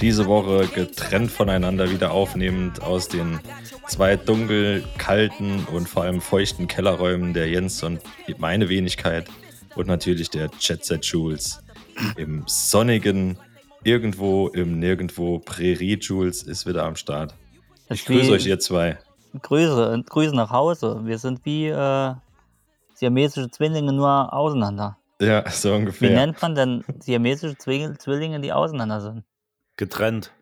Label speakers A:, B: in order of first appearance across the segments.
A: Diese Woche getrennt voneinander wieder aufnehmend aus den zwei dunkel, kalten und vor allem feuchten Kellerräumen der Jens und meine Wenigkeit und natürlich der Jet Set Jules im sonnigen irgendwo im Nirgendwo Prärie Jules ist wieder am Start. Ich grüße euch ihr zwei.
B: Grüße und Grüße nach Hause. Wir sind wie äh, siamesische Zwillinge nur auseinander.
A: Ja, so
B: Wie
A: ungefähr.
B: nennt man denn siamesische Zwillinge, die auseinander sind?
C: Getrennt.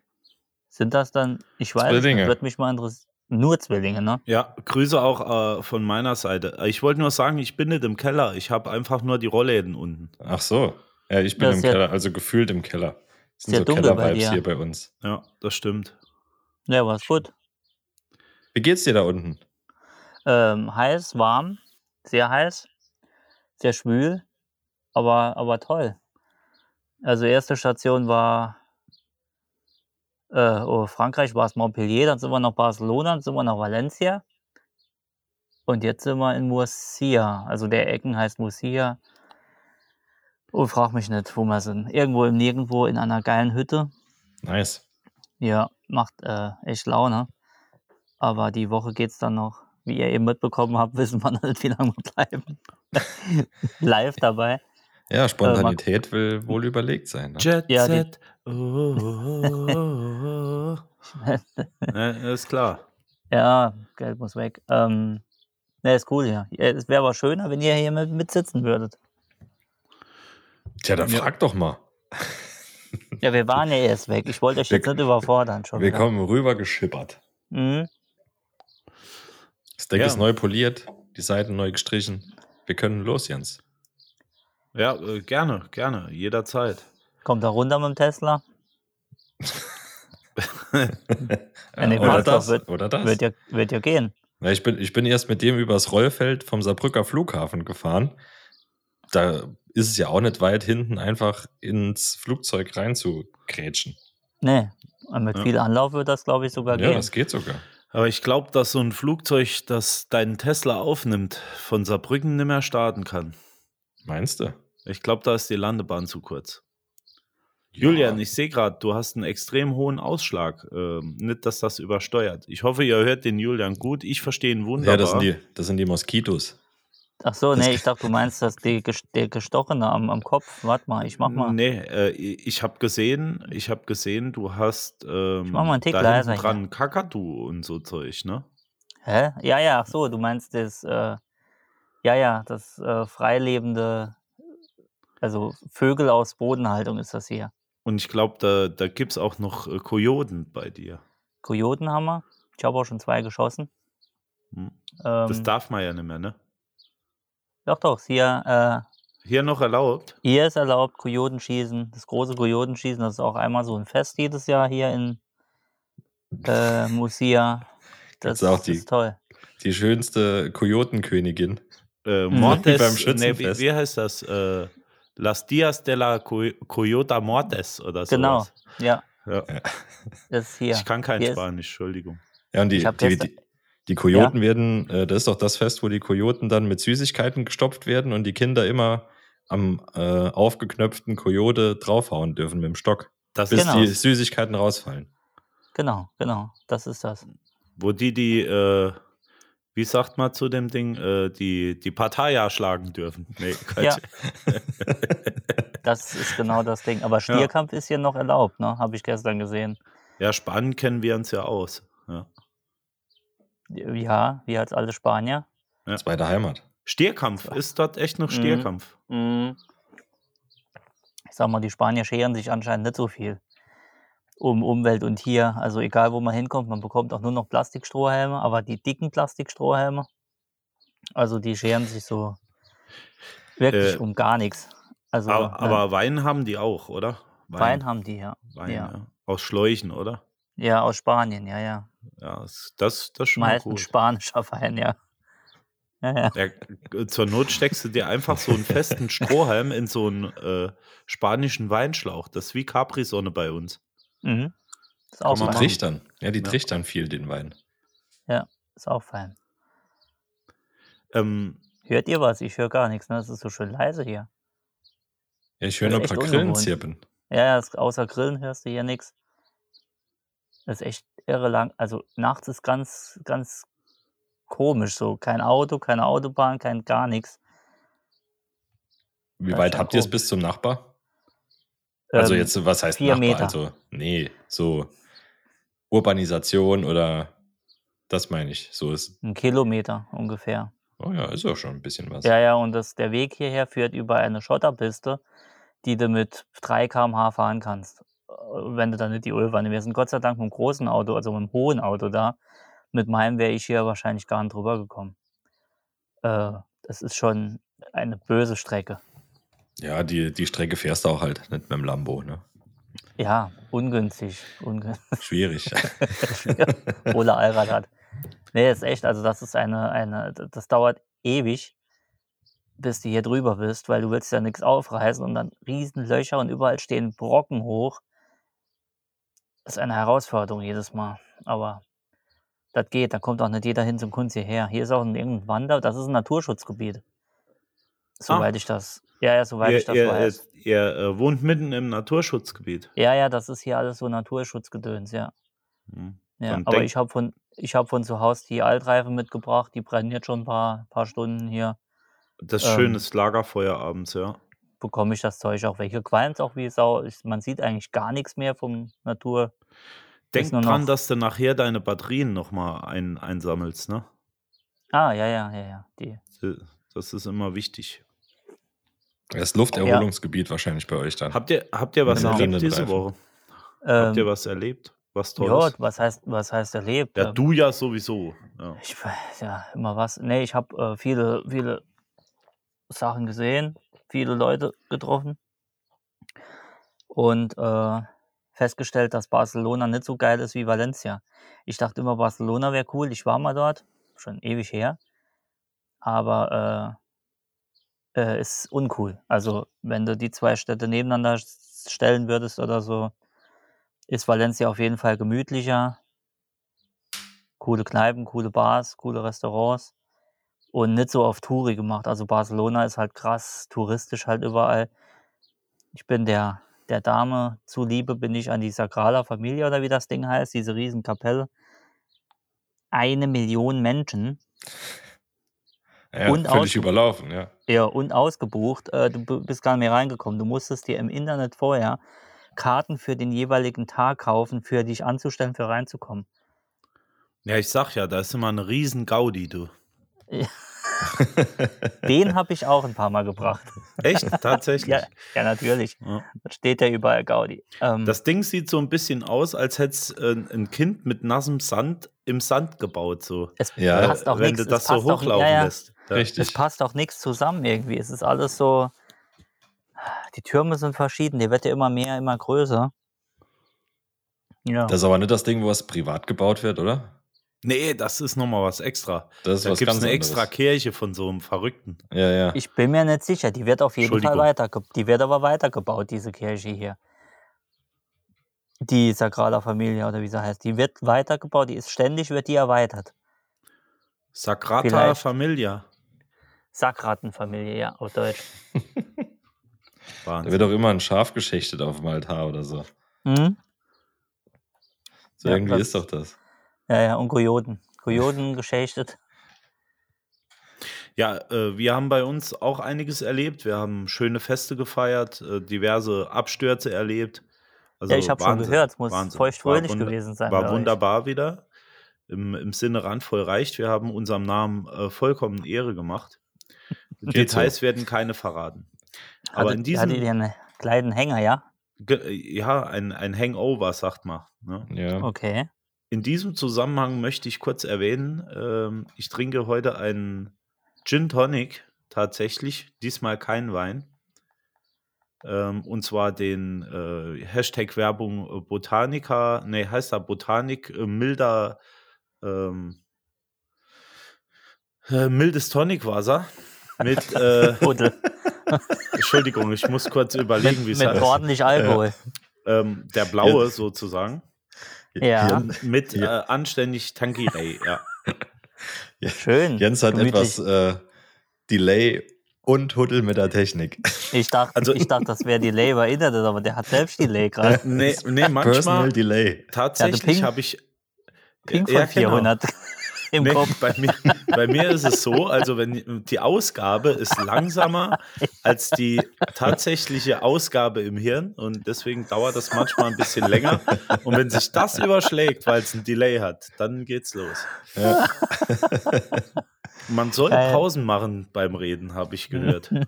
B: Sind das dann, ich weiß, nicht,
A: Zwillinge.
B: würde mich mal interessieren. Nur Zwillinge, ne?
C: Ja, Grüße auch äh, von meiner Seite. Ich wollte nur sagen, ich bin nicht im Keller. Ich habe einfach nur die Rollläden unten.
A: Ach so. Ja, ich bin
B: Das
A: im
B: ja-
A: Keller, also gefühlt im Keller. Das sind
B: Sehr
A: so
B: dunkel bei
A: Keller-Vibes
B: dir.
A: hier bei uns.
C: Ja, das stimmt.
B: Ja, war's gut.
A: Wie geht's dir da unten?
B: Ähm, heiß, warm, sehr heiß, sehr schwül, aber, aber toll. Also erste Station war äh, oh, Frankreich, war es Montpellier, dann sind wir nach Barcelona, dann sind wir nach Valencia und jetzt sind wir in Murcia. Also der Ecken heißt Murcia. Oh, frag mich nicht, wo wir sind. Irgendwo im Nirgendwo in einer geilen Hütte.
A: Nice.
B: Ja, macht äh, echt Laune. Aber die Woche geht's dann noch. Wie ihr eben mitbekommen habt, wissen wir noch nicht, wie lange wir bleiben. Live dabei.
A: Ja, Spontanität will wohl überlegt sein. Ne?
C: Jet
B: Ja,
C: Set. Oh, oh, oh, ja, ist klar.
B: Ja, Geld muss weg. Ähm, ne, ist cool hier. Ja, Es wäre aber schöner, wenn ihr hier mit, mit sitzen würdet.
A: Tja, dann frag doch mal.
B: Ja, wir waren ja erst weg. Ich wollte euch
A: Wir-
B: jetzt nicht überfordern schon.
A: Wir
B: wieder.
A: kommen rüber geschippert.
B: Mhm.
A: Das Deck
C: Ja.
A: ist neu poliert, die Seiten neu gestrichen. Wir können los, Jens.
C: Ja, äh, gerne, gerne, jederzeit.
B: Kommt da runter mit dem Tesla?
A: Ja, oder, das,
B: wird-
A: oder das.
B: Wird ja, wird ja gehen.
A: Ja, ich, bin, ich bin erst mit dem übers Rollfeld vom Saarbrücker Flughafen gefahren. Da ist es ja auch nicht weit hinten, einfach ins Flugzeug reinzugrätschen.
B: Nee, und mit
C: Ja.
B: viel Anlauf wird das, glaube ich, sogar
A: Ja,
B: gehen.
A: das geht sogar.
C: Aber ich glaube, dass so ein Flugzeug, das deinen Tesla aufnimmt, von Saarbrücken nicht mehr starten kann.
A: Meinst du?
C: Ich glaube, da ist die Landebahn zu kurz. Julian, ich sehe gerade, du hast einen extrem hohen Ausschlag. Ähm, nicht, dass das übersteuert. Ich hoffe, ihr hört den Julian gut. Ich verstehe ihn wunderbar.
A: Ja, das sind die, das sind die Moskitos.
B: Ach so, nee, ich dachte, du meinst, dass die, der Gestochene am, am Kopf. Warte mal, ich mach mal.
C: Nee, äh, ich habe gesehen, ich habe gesehen, du hast ähm,
B: mach mal einen Tick
C: da hinten dran Kakadu und so Zeug, ne?
B: Hä? Ja, ja, ach so, du meinst das, äh, ja, ja, das äh, freilebende, also Vögel aus Bodenhaltung ist das hier.
C: Und ich glaube, da, da gibt es auch noch äh, Kojoten bei dir.
B: Kojoten haben wir. Ich habe auch schon zwei geschossen.
C: Hm.
B: Ähm,
C: Das darf man ja nicht mehr, ne?
B: doch, doch, hier,
C: Hier noch erlaubt?
B: äh, hier ist erlaubt, Kojotenschießen, das große Kojotenschießen, das ist auch einmal so ein Fest jedes Jahr hier in äh, Musia. Das
A: Gibt's auch die-
B: ist toll.
A: Die schönste Kojotenkönigin.
C: Äh,
B: Mhm.
A: Beim
C: nee, wie heißt das? Äh, Las Dias de la Co Coyota Mortes oder so.
B: Genau, ja,
C: Ja.
B: das ist hier.
C: Ich kann kein
B: Hier ist-
C: Spanisch, Entschuldigung.
A: Ja, und die,
B: Ich hab
A: die, die, die Kojoten werden, äh, das ist doch das Fest, wo die Kojoten dann mit Süßigkeiten gestopft werden und die Kinder immer am äh, aufgeknöpften Kojote draufhauen dürfen mit dem Stock,
C: Das
A: bis
C: ist,
B: Genau.
A: die Süßigkeiten rausfallen.
B: Genau, genau, das ist das.
C: wo die die, äh, wie sagt man zu dem Ding, äh, die, die Partei schlagen dürfen. Nee,
B: Ja. Das ist genau das Ding. Aber Stierkampf ist hier noch erlaubt, ne? Habe ich gestern gesehen.
C: ja, Spanien kennen wir uns ja aus. Ja.
B: Ja, wir als alte Spanier.
A: Zweite Heimat.
C: Stierkampf, ist dort echt noch
B: Mhm.
C: Stierkampf?
B: Ich sag mal, die Spanier scheren sich anscheinend nicht so viel um Umwelt und hier. Also egal, wo man hinkommt, man bekommt auch nur noch Plastikstrohhelme, aber die dicken Plastikstrohhelme, also die scheren sich so wirklich
C: Äh,
B: um gar nichts. Also
C: aber, aber Wein haben die auch, oder?
B: Wein haben die, ja.
C: Wein,
B: ja.
C: ja. Aus Schläuchen, oder?
B: Ja, aus Spanien, ja, ja.
C: Ja, das, das, schon mal
B: Meistens
C: gut.
B: spanischer Wein, ja. Ja, ja.
C: Ja, g- zur Not steckst du dir einfach so einen festen Strohhalm in so einen äh, spanischen Weinschlauch. Das ist wie Capri-Sonne bei uns.
B: Mhm. Ist auch
C: Kann man
A: Die
B: fein.
A: trichtern. Ja, die
C: Ja.
A: trichtern viel, den Wein.
B: Ist auch fein.
C: Ähm,
B: Hört ihr was? Ich höre gar nichts, ne? Es ist so schön leise hier.
A: Ja, ich höre
B: Ja,
A: nur ein paar Grillen zirpen.
B: Ja, ja, außer Grillen hörst du hier nichts. Das ist echt irre lang. Also nachts ist ganz, ganz komisch so. Kein Auto, keine Autobahn, kein gar nichts.
A: Wie
B: Das
A: weit habt ihr es bis zum Nachbar? Also
B: Ähm,
A: jetzt, was heißt
B: vier
A: Nachbar?
B: Meter.
A: Also, nee, so Urbanisation oder das meine ich. So ist.
B: Ein Kilometer ungefähr.
A: Oh ja, ist ja schon ein bisschen was.
B: Ja, ja, und das, der Weg hierher führt über eine Schotterpiste, die du mit 3 km/h fahren kannst. äh, Wenn du dann nicht die Ölwanne. Wir sind Gott sei Dank mit einem großen Auto, also mit einem hohen Auto da. Mit meinem wäre ich hier wahrscheinlich gar nicht drüber gekommen. Äh, das ist schon eine böse Strecke.
A: Ja, die, die Strecke fährst du auch halt nicht mit dem Lambo, ne?
B: Ja, ungünstig. ungünstig.
A: Schwierig.
B: Ole Allrad hat. Nee, ist echt, also das ist eine, eine, das dauert ewig, bis du hier drüber bist, weil du willst ja nichts aufreißen und dann riesen Löcher und überall stehen Brocken hoch. Das ist eine Herausforderung jedes Mal, aber das geht, da kommt auch nicht jeder hin zum Kunst hierher. Hier ist auch ein irgendein Wander, das ist ein Naturschutzgebiet. Soweit ich das, ja, ja, soweit ich
C: ihr
B: das
C: ihr,
B: weiß.
C: ihr, ihr äh, wohnt mitten im Naturschutzgebiet.
B: Ja, ja, das ist hier alles so Naturschutzgedöns, ja.
C: Hm.
B: Ja, aber ich habe von, ich hab von zu Hause die Altreife mitgebracht, die brennen jetzt schon ein paar, paar Stunden hier.
C: Das
B: Ähm,
C: schönes Lagerfeuer abends, ja.
B: Bekomme ich das Zeug auch weg. Hier qualmt auch wie Sau. Ich, man sieht eigentlich gar nichts mehr vom Natur.
C: Denk dran, dass du nachher deine Batterien nochmal ein, einsammelst, ne?
B: Ah, ja, ja, ja, ja. Die.
C: Das ist immer wichtig.
A: Das Lufterholungsgebiet wahrscheinlich bei euch dann.
C: Habt ihr, habt ihr was
B: Genau.
C: erlebt diese
A: Reifen.
C: Woche? Habt ihr
B: Ähm,
C: was erlebt? Was
B: ja,
C: Tolles?
B: was heißt, was heißt erlebt?
C: Ja,
B: Ähm,
C: du ja sowieso. Ja.
B: Ich weiß ja immer was. Nee, ich habe äh, viele, viele Sachen gesehen, viele Leute getroffen und äh, festgestellt, dass Barcelona nicht so geil ist wie Valencia. Ich dachte immer, Barcelona wäre cool. Ich war mal dort, schon ewig her, aber äh, äh, ist uncool. Also wenn du die zwei Städte nebeneinander stellen würdest oder so, ist Valencia auf jeden Fall gemütlicher coole Kneipen, coole Bars, coole Restaurants und nicht so auf Touri gemacht. Also Barcelona ist halt krass touristisch halt überall. Ich bin der, der Dame zuliebe, bin ich an die Sagrada Familia oder wie das Ding heißt, diese riesen Kapelle. Eine Million Menschen
A: Ja,
B: und
A: völlig
B: aus-
A: überlaufen, ja.
B: ja, und ausgebucht. Äh, du bist gar nicht mehr reingekommen. Du musstest dir im Internet vorher Karten für den jeweiligen Tag kaufen, für dich anzustellen, für reinzukommen.
C: ja, ich sag ja, da ist immer eine riesen Gaudi, du.
B: Den habe ich auch ein paar Mal gebracht.
C: Echt? Tatsächlich.
B: Ja, ja natürlich.
C: Ja.
B: Da steht ja überall Gaudi. Ähm,
C: Das Ding sieht so ein bisschen aus, als hätte es äh, ein Kind mit nassem Sand im Sand gebaut. So.
B: es
A: Ja,
B: passt auch
C: Wenn
B: nichts.
C: du das so
B: auch-
C: hochlaufen
B: ja, ja,
C: lässt. Ja.
B: Es
A: Richtig.
B: passt auch nichts zusammen irgendwie. Es ist alles so. Die Türme sind verschieden. Die wird ja immer mehr, immer größer. Ja.
A: Das ist aber nicht das Ding, wo es privat gebaut wird, oder?
C: Nee, das ist nochmal was extra.
A: Das ist
C: Da
A: was
C: gibt es
A: ganz
C: eine
A: anderes.
C: extra Kirche von so einem Verrückten.
A: Ja, ja.
B: Ich bin mir nicht sicher. Die wird auf jeden Fall
C: Entschuldigung.
B: weiter. Die wird aber weitergebaut, diese Kirche hier. Die Sagrada Familia oder wie sie heißt. Die wird weitergebaut. Die ist ständig, wird die erweitert.
C: Sagrada. Familia.
B: Sakratenfamilie, ja, auf Deutsch.
A: Da wird auch immer ein Schaf geschächtet auf dem Altar oder so.
B: Mhm.
A: So
B: Ja,
A: irgendwie
B: das-
A: ist doch das.
B: Ja, ja, und Kojoten. Kojoten geschächtet.
C: Ja, äh, wir haben bei uns auch einiges erlebt. Wir haben schöne Feste gefeiert, äh, diverse Abstürze erlebt. Also
B: Ja, ich hab schon gehört, es muss
C: Wahnsinn.
B: feuchtfröhlich gewesen sein
C: War wunderbar wieder. Im, Im Sinne randvoll reicht. Wir haben unserem Namen äh, vollkommen Ehre gemacht. Details werden keine verraten. Aber
B: Hattet-
C: in diesem,
B: Hattet ihr einen kleinen Hänger, ja?
C: ja, ein, ein Hangover, sagt man. Ne?
A: Ja.
B: Okay.
C: In diesem Zusammenhang möchte ich kurz erwähnen, ähm, ich trinke heute einen Gin Tonic, tatsächlich, diesmal kein Wein. Ähm, und zwar den äh, Hashtag Werbung Botanica, nee, heißt da Botanik äh, milder, ähm, äh, mildes Tonicwasser mit, äh,
B: Huddel.
C: Entschuldigung, ich muss kurz überlegen, wie
B: mit
C: es
B: mit
C: heißt.
B: ordentlich Alkohol.
C: Ähm, der blaue sozusagen.
B: Ja,
C: Mit äh,
A: Ja.
C: anständig Tanqueray, ja.
B: schön.
A: Jens hat
B: gemütlich.
A: etwas äh, Delay und Huddel mit der Technik.
B: Ich dachte,
C: Also-
B: ich dachte, das wäre Delay bei Internet, aber der hat selbst Delay gerade.
C: Nee, nee
A: Personal
C: manchmal
A: Delay.
C: tatsächlich habe ich
B: Ping von
C: Ja, genau.
B: 400 im
C: Nee,
B: Kopf.
C: bei, mir, bei mir ist es so, also wenn die Ausgabe ist langsamer als die tatsächliche Ausgabe im Hirn und deswegen dauert das manchmal ein bisschen länger. Und wenn sich das überschlägt, weil es ein Delay hat, dann geht's los. Man soll
B: Geil.
C: Pausen machen beim Reden, habe ich gehört.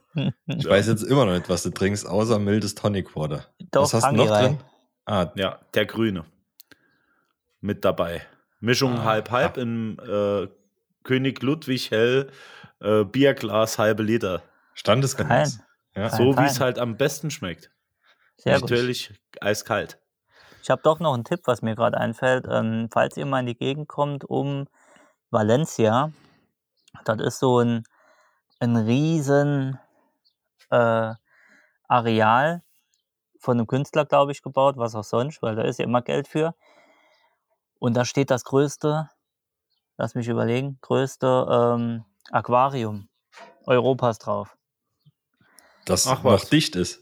A: Ich weiß jetzt immer noch nicht, was du trinkst, außer mildes Tonic Water.
B: Doch,
A: was hast du noch
B: Tangeray.
A: drin? Ah,
C: Ja, der Grüne. Mit dabei. Mischung
A: Ah,
C: halb-halb im äh, König Ludwig Hell äh, Bierglas halbe Liter.
A: standesgemäß. Ja.
C: So wie es halt am besten schmeckt.
B: Sehr gut.
C: Natürlich eiskalt.
B: Ich habe doch noch einen Tipp, was mir gerade einfällt. Ähm, falls ihr mal in die Gegend kommt um Valencia, das ist so ein, ein riesen äh, Areal von einem Künstler, glaube ich, gebaut, was auch sonst, weil da ist ja immer Geld für. Und da steht das größte, lass mich überlegen, größte ähm, Aquarium Europas drauf.
A: Das
C: Ach
A: noch
C: was.
A: dicht ist.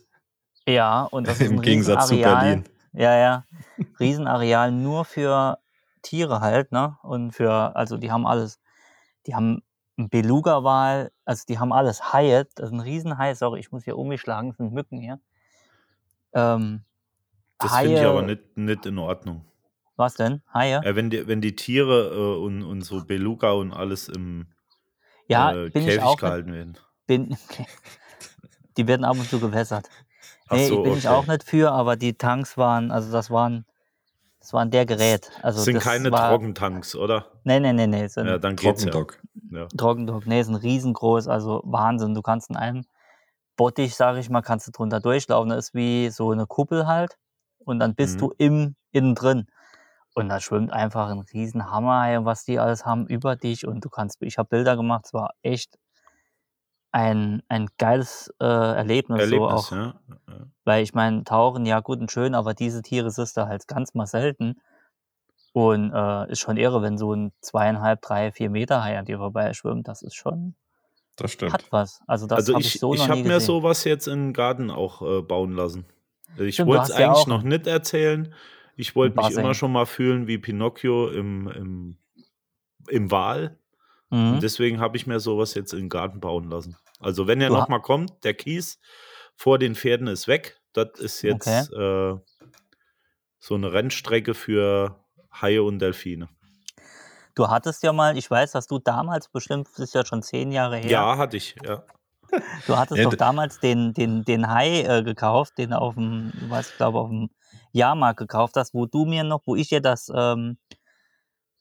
B: Ja, und das ist
A: Im
B: ein
A: Gegensatz zu
B: Riesenareal.
A: Berlin.
B: Ja, ja. Riesenareal nur für Tiere halt, ne? Und für, also die haben alles. Die haben einen Beluga-Wal, also die haben alles. Haie, das ist ein Riesenhai, sorry, ich muss hier um mich schlagen, das sind Mücken hier. Ähm,
C: Das finde ich aber nicht, nicht in Ordnung.
B: Was denn? Haie?
C: Äh, wenn, die, wenn die Tiere äh, und, und so Beluga und alles im
B: ja,
C: äh,
B: bin ich
C: Käfig
B: auch. Nicht,
C: gehalten werden.
B: bin, die werden ab und zu gewässert. Nee,
C: so,
B: bin ich
C: okay.
B: auch nicht für, aber die Tanks waren, also das waren, das waren der Gerät. Also
C: Das sind
B: das
C: keine
B: war,
C: Trockentanks, oder?
B: Nee, nee, nee, nee. Sind
C: Ja, dann geht's ja.
A: Trockendock.
C: ja.
B: Trockendock, nee, ist ein riesengroß, also Wahnsinn. Du kannst in einem Bottich, sage ich mal, kannst du drunter durchlaufen. Das ist wie so eine Kuppel halt. Und dann bist
C: Mhm.
B: du im, innen drin. Und da schwimmt einfach ein riesen Hammerhai, was die alles haben, über dich. Und du kannst, ich habe Bilder gemacht, es war echt ein, ein geiles äh, Erlebnis. so
C: Erlebnis,
B: auch,
C: ja. ja.
B: Weil ich meine, tauchen, ja gut und schön, aber diese Tiere siehst du halt ganz mal selten. Und äh, ist schon irre, wenn so ein zweieinhalb, drei, vier Meter Hai an dir vorbei schwimmt. Das ist schon,
A: Das stimmt.
B: hat was. Also das
C: Also
B: habe
C: ich,
B: ich so
C: ich
B: noch
C: habe
B: nie
C: mir sowas jetzt den Garten auch äh, bauen lassen. Ich wollte es
B: ja
C: eigentlich
B: auch
C: noch nicht erzählen. Ich wollte mich immer schon mal fühlen wie Pinocchio im, im, im Wal.
B: Mhm.
C: Und deswegen habe ich mir sowas jetzt in den Garten bauen lassen. Also wenn er
B: Du ha-
C: noch mal kommt, der Kies vor den Pferden ist weg. Das ist jetzt äh, so eine Rennstrecke für Haie und Delfine.
B: Du hattest ja mal, ich weiß, dass du damals bestimmt, das ist ja schon zehn Jahre her,
C: Ja, hatte ich. Ja.
B: du hattest doch damals den, den, den Hai äh, gekauft, den auf dem, was ich glaube, auf dem Jahrmarkt gekauft hast, wo du mir noch, wo ich dir das, ähm,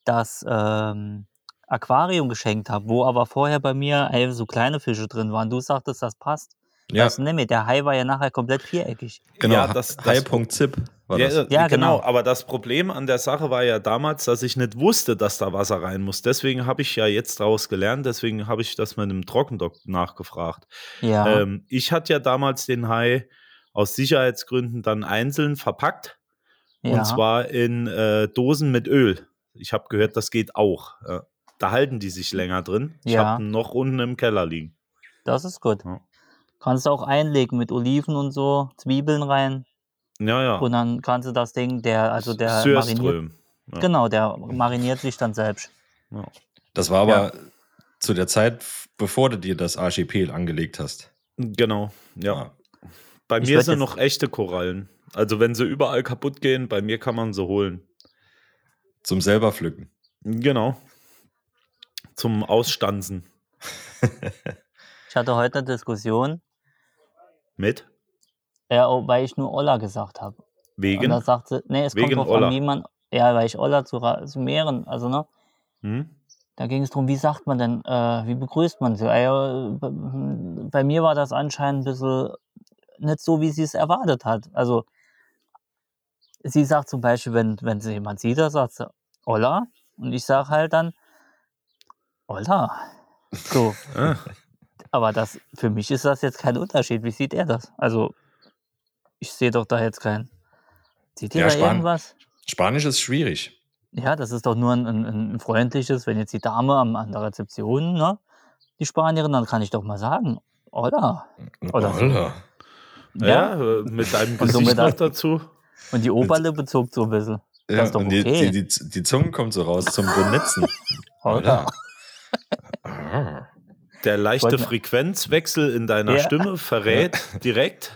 B: das ähm, Aquarium geschenkt habe, wo aber vorher bei mir ey, so kleine Fische drin waren. Du sagtest, das passt.
A: Ja,
B: nicht mehr, der Hai war ja nachher komplett viereckig.
A: genau.
C: Ja, das- das-
A: High.zip war
C: Ja,
A: das.
B: Ja,
C: genau.
B: genau.
C: Aber das Problem an der Sache war ja damals, dass ich nicht wusste, dass da Wasser rein muss. Deswegen habe ich ja jetzt daraus gelernt. Deswegen habe ich das mit einem Trockendock nachgefragt.
B: Ja.
C: Ähm, ich hatte ja damals den Hai aus Sicherheitsgründen dann einzeln verpackt.
B: ja.
C: Und zwar in äh, Dosen mit Öl. Ich habe gehört, das geht auch. Ja. Da halten die sich länger drin. Ich
B: Ja.
C: habe noch unten im Keller liegen.
B: das ist gut.
C: Ja.
B: Kannst du auch einlegen mit Oliven und so, Zwiebeln rein.
C: Ja, ja.
B: Und dann kannst du das Ding, der, also der mariniert.
C: Ja.
B: genau, der mariniert sich dann selbst.
C: Ja.
A: Das war aber zu der Zeit, bevor du dir das Archipel angelegt hast.
C: Genau, ja. Bei
B: Ich
C: mir sind noch echte Korallen. Also wenn sie überall kaputt gehen, bei mir kann man sie holen.
A: Zum selber pflücken.
C: Genau. Zum Ausstanzen.
B: Ich hatte heute eine Diskussion,
C: Mit?
B: äh, oh, weil ich nur Olla gesagt habe. Und
C: Wegen?
B: da sagte, nee, es
C: Wegen
B: kommt drauf
C: Olla.
B: an, wie man, ja, weil ich Olla zu, zu mehren, also ne,
C: Hm?
B: da ging es darum, wie sagt man denn, äh, wie begrüßt man sie? Äh, bei- bei mir war das anscheinend ein bisschen nicht so, wie sie es erwartet hat. Also sie sagt zum Beispiel, wenn, wenn sie jemand sieht, da sagt sie, Olla. Und ich sage halt dann, Olla. So.
C: Ah.
B: Aber das, für mich ist das jetzt kein Unterschied. Wie sieht er das? Also, ich sehe doch da jetzt keinen. Sieht ihr
A: Ja,
B: da
A: Span-
B: irgendwas?
A: Spanisch ist schwierig.
B: Ja, das ist doch nur ein, ein, ein freundliches, wenn jetzt die Dame am, an der Rezeption, ne, die Spanierin, dann kann ich doch mal sagen, oder? Oder so.
A: Holla.
C: Ja, äh, mit deinem
B: Und so
C: Gesicht
B: mit
C: noch dazu.
B: Und die Oberlippe zuckt so ein bisschen.
A: Ja,
B: Das ist doch
A: und die,
B: okay.
A: die, die, die Zunge kommt so raus zum Benetzen.
B: Oder?
C: Der leichte Frequenzwechsel in deiner
B: Ja.
C: Stimme verrät direkt,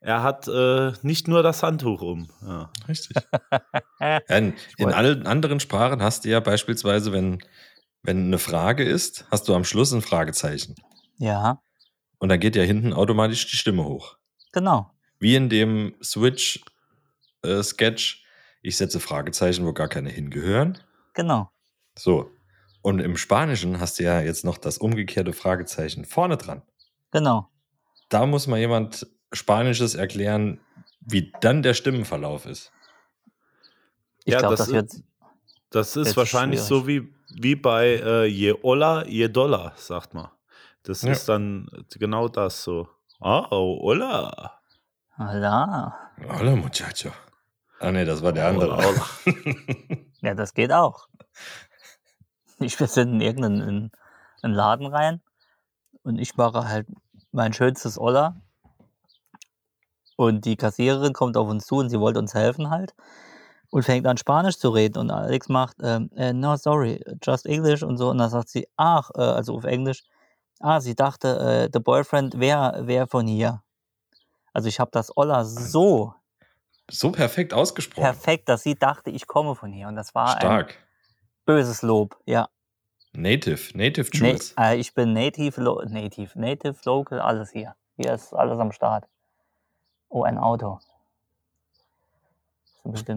C: er hat äh, nicht nur das Handtuch um. Ja.
A: Richtig. Ja, in, in allen anderen Sprachen hast du ja beispielsweise, wenn, wenn eine Frage ist, hast du am Schluss ein Fragezeichen.
B: Ja,
A: Und dann geht ja hinten automatisch die Stimme hoch.
B: Genau.
A: Wie in dem Switch-Sketch. ich setze Fragezeichen, wo gar keine hingehören.
B: Genau.
A: So. Und im Spanischen hast du ja jetzt noch das umgekehrte Fragezeichen vorne dran.
B: Genau.
A: Da muss mal jemand Spanisches erklären, wie dann der Stimmenverlauf ist.
B: Ich
C: Ja,
B: glaube,
C: das
B: das, wird.
C: Das ist wahrscheinlich
B: schwierig.
C: so wie, wie bei äh, je Olla, je Dollar, sagt man. Das
A: Ja.
C: ist dann genau das so. Oh, Olla.
B: Hola.
A: Hola, Muchacho. Ah, nee, das war der andere.
C: Hola, hola.
B: Ja, das geht auch. Ich bin in irgendeinen in, einen Laden rein und ich mache halt mein schönstes Olla. Und die Kassiererin kommt auf uns zu und sie wollte uns helfen halt und fängt an Spanisch zu reden. Und Alex macht, ähm, äh, no, sorry, just English und so. Und dann sagt sie, ach, äh, also auf Englisch, ah, sie dachte, äh, the boyfriend wäre wär von hier. Also ich habe das Olla so
A: So perfekt ausgesprochen.
B: perfekt, dass sie dachte, ich komme von hier. Und das war ein
A: Stark.
B: böses Lob, ja.
A: Native, Native Jules.
B: äh, ich bin Native, Lo Native, Native, Local, alles hier. Hier ist alles am Start. Oh, ein Auto.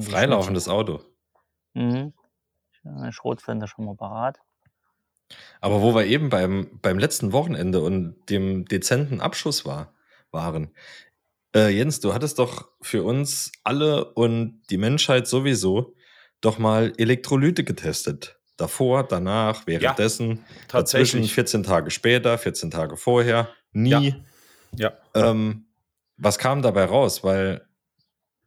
A: Freilaufendes Auto.
B: Mhm. Eine Schrotflinte schon mal parat.
A: Aber wo wir eben beim, beim letzten Wochenende und dem dezenten Abschuss war, waren. Äh, Jens, du hattest doch für uns alle und die Menschheit sowieso doch mal Elektrolyte getestet. Davor, danach, währenddessen, dazwischen
C: Tatsächlich.
A: 14 Tage später, 14 Tage vorher, nie.
C: Ja.
A: Ähm, was kam dabei raus? Weil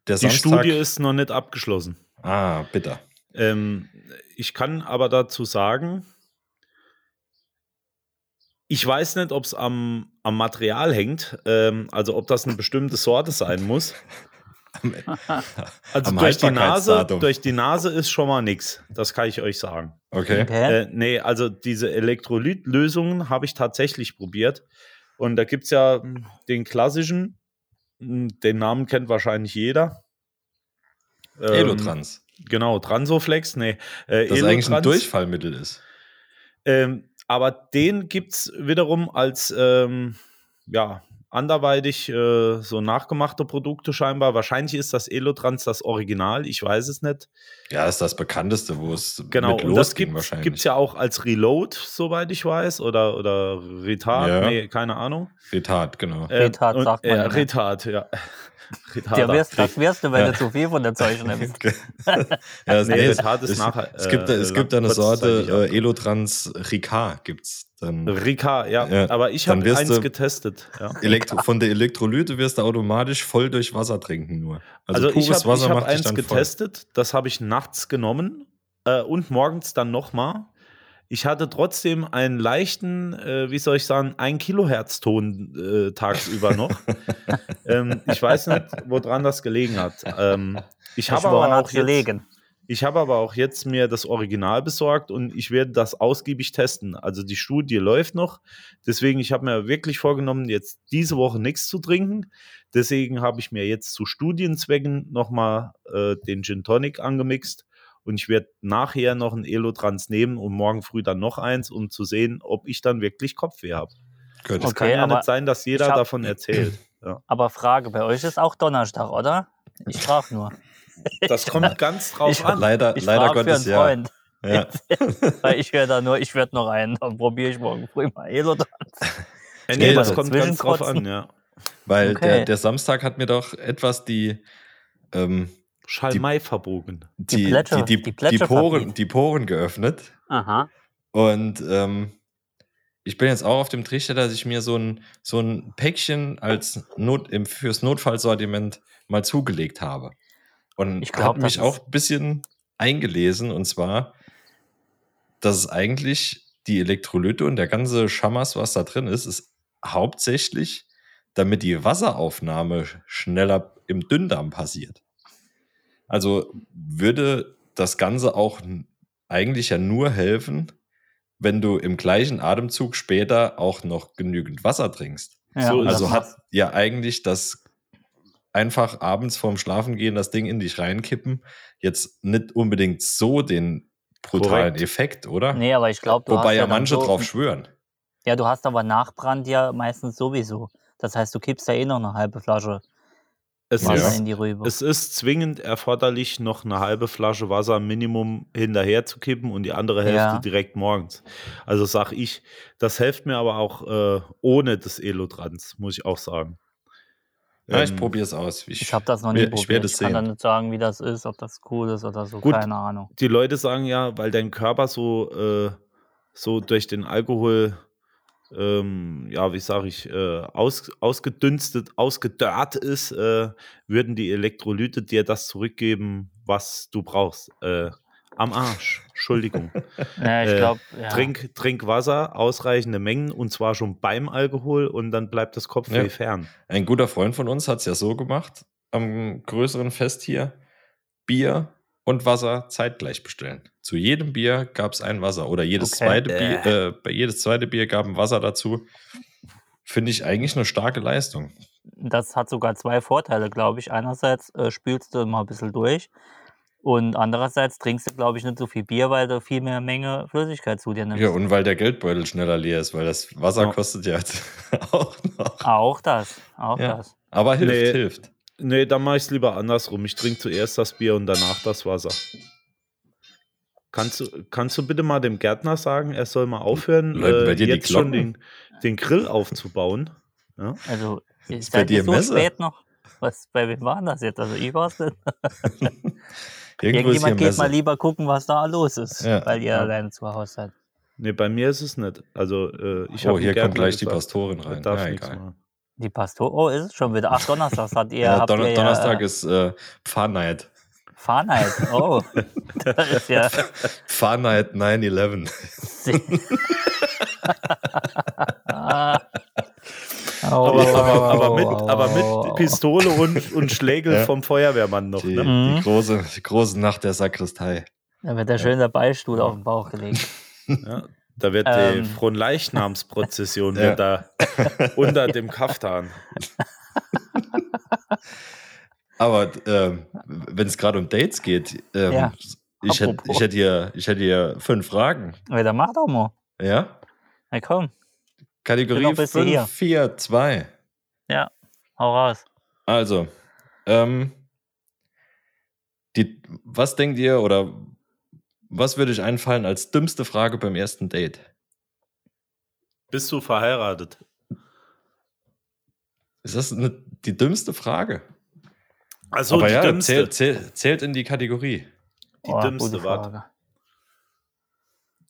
A: der
C: Die
A: Samstag.
C: Studie ist noch nicht abgeschlossen.
A: Ah, bitter.
C: Ähm, ich kann aber dazu sagen, ich weiß nicht, ob es am, am Material hängt, ähm, also ob das eine bestimmte Sorte sein muss. Also durch die, Nase, durch die Nase ist schon mal nichts. Das kann ich euch sagen.
A: Okay.
B: Okay.
C: Äh, nee, also diese Elektrolytlösungen habe ich tatsächlich probiert. Und da gibt es ja den klassischen, mh, den Namen kennt wahrscheinlich jeder. Ähm,
A: Elotrans.
C: Genau, Transoflex, nee. Äh,
A: Das eigentlich ein
C: Elotrans.
A: Durchfallmittel ist.
C: Ähm, aber den gibt es wiederum als ähm, ja, anderweitig äh, so nachgemachte Produkte scheinbar. Wahrscheinlich ist das Elotrans das Original, ich weiß es nicht.
A: Ja, ist das bekannteste, wo es
C: Genau,
A: mit
C: und das
A: losging
C: gibt es ja auch als Reload, soweit ich weiß, oder, oder Retard,
A: Ja.
C: nee, keine Ahnung.
A: Retard, genau.
C: Äh,
B: Retard
C: und-
B: sagt man
C: ja.
B: ja.
C: Retard, ja. Retard.
B: Ja, wirst, das wirst du, wenn
A: Ja.
B: du zu viel von der Zeug nimmst.
A: ja, es,
C: Nee,
A: nee, es,
C: Retard ist
A: es,
C: nachher,
A: es gibt, da-
C: äh,
A: es gibt da eine Sorte äh, Elotrans Ricard gibt's dann.
C: Rika, ja,
A: Ja,
C: aber ich habe eins
A: du-
C: getestet. Ja.
A: Elektro von der Elektrolyte wirst du automatisch voll durch Wasser trinken nur. Also,
C: Also, ich
A: pures
C: habe
A: Wasser
C: hab
A: macht dich
C: eins
A: dann
C: getestet, das habe ich nachts genommen äh, und morgens dann nochmal. Ich hatte trotzdem einen leichten, äh, wie soll ich sagen, 1 Kilohertz-Ton äh, tagsüber noch. ähm, ich weiß nicht, woran das gelegen hat. Ähm, ich habe
B: Woran
C: aber, auch
B: hat's
C: jetzt-
B: gelegen?
C: Ich habe aber auch jetzt mir das Original besorgt und ich werde das ausgiebig testen. Also die Studie läuft noch. Deswegen, ich habe mir wirklich vorgenommen, jetzt diese Woche nichts zu trinken. Deswegen habe ich mir jetzt zu Studienzwecken nochmal äh, den Gin Tonic angemixt. Und ich werde nachher noch ein Elotrans nehmen und morgen früh dann noch eins, um zu sehen, ob ich dann wirklich Kopfweh habe.
B: Okay,
C: kann ja nicht sein, dass jeder
B: hab-
C: davon erzählt. Ja.
B: Aber Frage, bei euch ist auch Donnerstag, oder? Ich frage nur.
C: Das kommt ganz drauf
B: Ich-
C: an.
A: Leider,
B: Ich
A: leider
B: frage für
A: Gottes
B: einen
A: ja.
B: Freund.
A: ja.
B: Weil ich höre da nur, ich werde noch einen, dann probiere ich morgen früh mal Elotrans.
C: Äh,
A: Nee,
C: Nee, das kommt ganz drauf an, ja.
A: Weil
B: Okay.
A: der, der Samstag hat mir doch etwas die, ähm,
C: Schalmei verbogen.
A: die, die, die,
B: die
A: die,
B: Plätscher
A: Poren, die Poren geöffnet.
B: Aha.
A: Und ähm, ich bin jetzt auch auf dem Trichter, dass ich mir so ein, so ein Päckchen als Not, im, fürs Notfallsortiment mal zugelegt habe. Und
B: Ich
A: habe mich auch ein bisschen eingelesen und zwar, dass es eigentlich die Elektrolyte und der ganze Schammers, was da drin ist, ist hauptsächlich, damit die Wasseraufnahme schneller im Dünndarm passiert. Also würde das Ganze auch eigentlich ja nur helfen, wenn du im gleichen Atemzug später auch noch genügend Wasser trinkst.
B: Ja,
C: So
A: Also hat ja eigentlich das einfach abends vorm Schlafengehen das Ding in dich reinkippen jetzt nicht unbedingt so den brutalen
C: Korrekt.
A: Effekt, oder?
B: Nee, aber ich glaube, du
A: Wobei ja manche
B: so,
A: drauf schwören.
B: Ja, du hast aber Nachbrand ja meistens sowieso. Das heißt, du kippst ja eh noch eine halbe Flasche
C: Es,
B: Wasser
A: Ja.
B: in die Rübe.
C: es ist zwingend erforderlich, noch eine halbe Flasche Wasser Minimum hinterher zu kippen und die andere Hälfte
B: Ja.
C: direkt morgens. Also sag ich, das hilft mir aber auch äh, ohne das Elotrans, muss ich auch sagen.
A: Ja, ich
C: Ähm,
A: probiere es aus. Ich,
B: Ich habe das noch nie probiert.
A: Ich
B: kann dann nicht sagen, wie das ist, ob das cool ist oder so.
C: Gut.
B: Keine Ahnung.
C: die Leute sagen ja, weil dein Körper so, äh, so durch den Alkohol, ähm, ja, wie sage ich, äh, aus, ausgedünstet, ausgedörrt ist, äh, würden die Elektrolyte dir das zurückgeben, was du brauchst. Am Arsch. Entschuldigung.
B: Ja, ich
C: Äh,
B: glaube, ja.
C: Trink, trink Wasser, ausreichende Mengen und zwar schon beim Alkohol und dann bleibt das Kopfweh
A: Ja.
C: fern.
A: Ein guter Freund von uns hat es ja so gemacht, am größeren Fest hier, Bier und Wasser zeitgleich bestellen. Zu jedem Bier gab es ein Wasser oder jedes,
B: Okay.
A: zweite Bier, äh, bei jedes zweite Bier gab ein Wasser dazu. Finde ich eigentlich eine starke Leistung.
B: Das hat sogar zwei Vorteile, glaube ich. Einerseits äh, spülst du mal ein bisschen durch und andererseits trinkst du, glaube ich, nicht so viel Bier, weil du viel mehr Menge Flüssigkeit zu dir nimmst.
A: Ja, und weil der Geldbeutel schneller leer ist, weil das Wasser
C: Ja.
A: kostet ja auch noch.
B: Auch das, auch
A: Ja.
B: das.
A: Aber hilft,
C: Nee.
A: hilft.
C: Nee, dann mache ich es lieber andersrum. Ich trinke zuerst das Bier und danach das Wasser. Kannst du, kannst du bitte mal dem Gärtner sagen, er soll mal aufhören,
A: bei
C: äh, jetzt schon den, den Grill aufzubauen? Ja?
B: Also, ist
A: bei
B: seid
A: dir
B: so
A: Messe?
B: spät noch? Was, bei wem war das jetzt? Also, ich war es nicht. Irgendjemand geht mal lieber gucken, was da los ist,
A: Ja,
B: weil ihr
C: ja.
B: alleine zu Hause seid.
C: Nee, bei mir ist es nicht. Also, äh, ich
A: Oh,
C: habe
A: hier kommt gleich die Pastorin rein.
C: darf
A: Ja,
C: nichts
A: egal.
B: Die Pastor, oh, ist es schon wieder? Ach, Donnerstag hat ihr,
A: Ja,
B: habt
A: Don
B: ihr
A: Donnerstag
B: ja,
A: ist äh, Pfarrnight.
B: Fahrenheit. Oh, das ist ja
A: Pfarrnight 9-11.
B: Oh,
C: Aber, aber, aber, mit, aber mit Pistole und, und Schlägel
A: Ja.
C: vom Feuerwehrmann noch.
A: Die,
C: Ne?
B: Mhm.
A: die, große, die große Nacht der Sakristei.
B: Da wird der schön der Beistuhl auf den Bauch gelegt.
C: Ja, da wird
B: Ähm.
C: die Fronleichnamsprozession
B: Ja.
C: da unter dem Kaftan.
A: Aber ähm, wenn es gerade um Dates geht, ähm,
B: Ja.
A: ich, hätte, ich, hätte hier, ich hätte hier fünf Fragen.
B: Ja, dann mach doch mal.
A: Ja?
B: Na komm,
A: Kategorie
B: Genau, bist du hier.
A: 5, 4, 2.
B: hau raus.
A: Also, ähm, die, was denkt ihr oder was würde euch einfallen als dümmste Frage beim ersten Date?
C: Bist du verheiratet?
A: Ist das eine, die dümmste Frage?
C: Also
A: Aber
C: die
A: ja,
C: dümmste.
A: zählt, zählt, zählt in die Kategorie.
C: Die
B: Oh,
C: dümmste, warte.
B: Frage.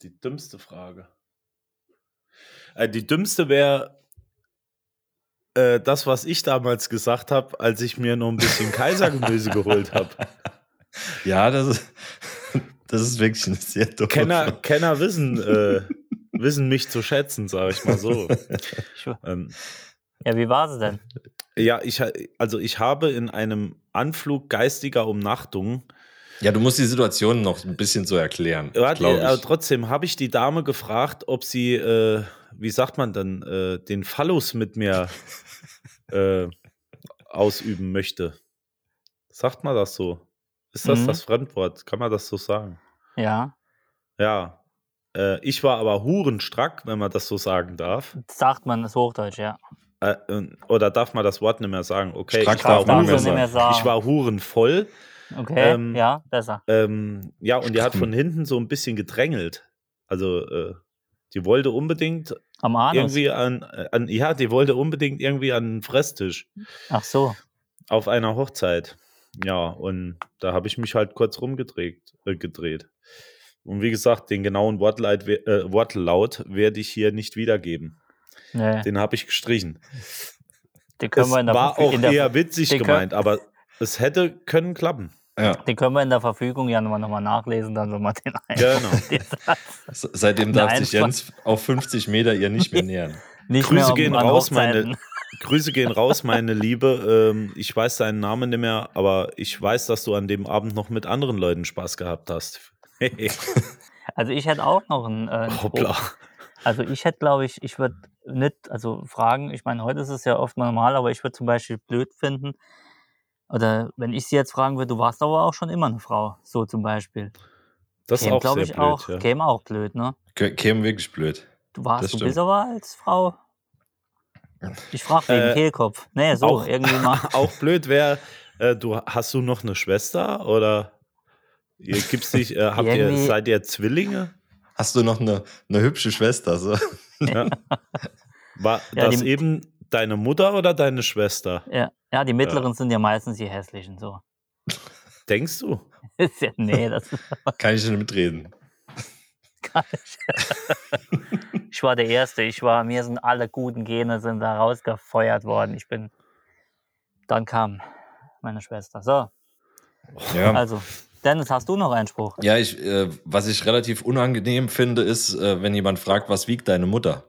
C: Die dümmste Frage. Äh, die dümmste wäre äh, das, was ich damals gesagt habe, als ich mir noch ein bisschen Kaisergemüse geholt habe.
A: Ja, das ist, das ist wirklich eine sehr dumme
C: Kenner. Kenner wissen, äh, wissen mich zu schätzen, sage ich mal so.
B: Ich-
C: ähm,
B: Ja, wie war sie denn?
C: ja, ich, also ich habe in einem Anflug geistiger Umnachtung
A: Ja, du musst die Situation noch ein bisschen so erklären.
C: Warte, aber trotzdem habe ich die Dame gefragt, ob sie, äh, wie sagt man dann, äh, den Phallus mit mir äh, ausüben möchte. Sagt man das so? Ist das
B: Mhm.
C: das Fremdwort? Kann man das so sagen?
B: Ja,
C: Ja. Äh, ich war aber hurenstrack, wenn man das so sagen darf.
B: sagt man das Hochdeutsch, ja.
C: Äh, oder darf man das Wort nicht mehr sagen? Okay,
A: Strack
C: ich
A: darf
C: war,
B: sagen.
C: ich war hurenvoll.
B: okay,
C: ähm,
B: ja, besser.
C: Ähm, ja, und die hat von hinten so ein bisschen gedrängelt. Also, äh, Die wollte unbedingt
B: Am Anus.
C: irgendwie an, an, ja, die wollte unbedingt irgendwie an den Fresstisch
B: Ach so.
C: auf einer Hochzeit. Ja, und da habe ich mich halt kurz rumgedreht. Äh, gedreht. Und wie gesagt, den genauen Wortleit, we- äh, Wortlaut werde ich hier nicht wiedergeben.
B: Nee,
C: Den habe ich gestrichen.
B: den können
C: Es
B: wir in der,
C: war auch
B: in der,
C: eher witzig gemeint, aber es hätte können klappen.
A: Ja.
B: den können wir in der Verfügung ja nochmal noch mal nachlesen, dann wir den ein.
C: Genau.
B: den
A: Seitdem darf sich
B: Einspann-
A: Jens auf 50 Meter ihr nicht mehr nähern.
B: Nicht
C: Grüße
B: mehr
C: gehen raus,
B: Hochzeiten.
C: meine, Grüße gehen raus, meine Liebe. Ähm, ich weiß deinen Namen nicht mehr, aber ich weiß, dass du an dem Abend noch mit anderen Leuten Spaß gehabt hast.
B: Also ich hätte auch noch einen, äh, einen.
C: Hoppla.
B: Also ich hätte, glaube ich, ich würde nicht, also fragen, ich meine, heute ist es ja oft mal normal, aber ich würde zum Beispiel blöd finden, oder wenn ich sie jetzt fragen würde, du warst aber auch schon immer eine Frau, so zum Beispiel.
C: Das ist
B: Käme,
C: auch
B: glaube
C: sehr
B: ich,
C: blöd.
B: auch,
C: ja.
B: käme auch blöd, ne?
A: Kä- Käme wirklich blöd.
B: Du warst,
A: Das
B: du
A: stimmt.
B: bist aber als Frau. Ich frage wegen
C: Äh,
B: Kehlkopf. Nee, so,
C: auch-
B: irgendwie mal.
C: Auch blöd wäre, äh, du hast du noch eine Schwester oder ihr gibt's dich, äh, habt ihr, seid ihr Zwillinge?
A: Hast du noch eine, eine hübsche Schwester? So?
C: Ja. War
B: Ja,
C: das
B: die-
C: eben deine Mutter oder deine Schwester?
B: Ja, ja, die mittleren sind ja meistens die hässlichen, so.
C: Denkst du?
B: Ist ja, nee, das
A: Kann ich nicht mitreden.
B: kann ich. ich war der Erste. Ich war, mir sind alle guten Gene sind da rausgefeuert worden. Ich bin, dann kam meine Schwester. So,
A: Ja.
B: also, Dennis, hast du noch einen Spruch?
A: Ja, ich, äh, was ich relativ unangenehm finde, ist, äh, wenn jemand fragt, was wiegt deine Mutter?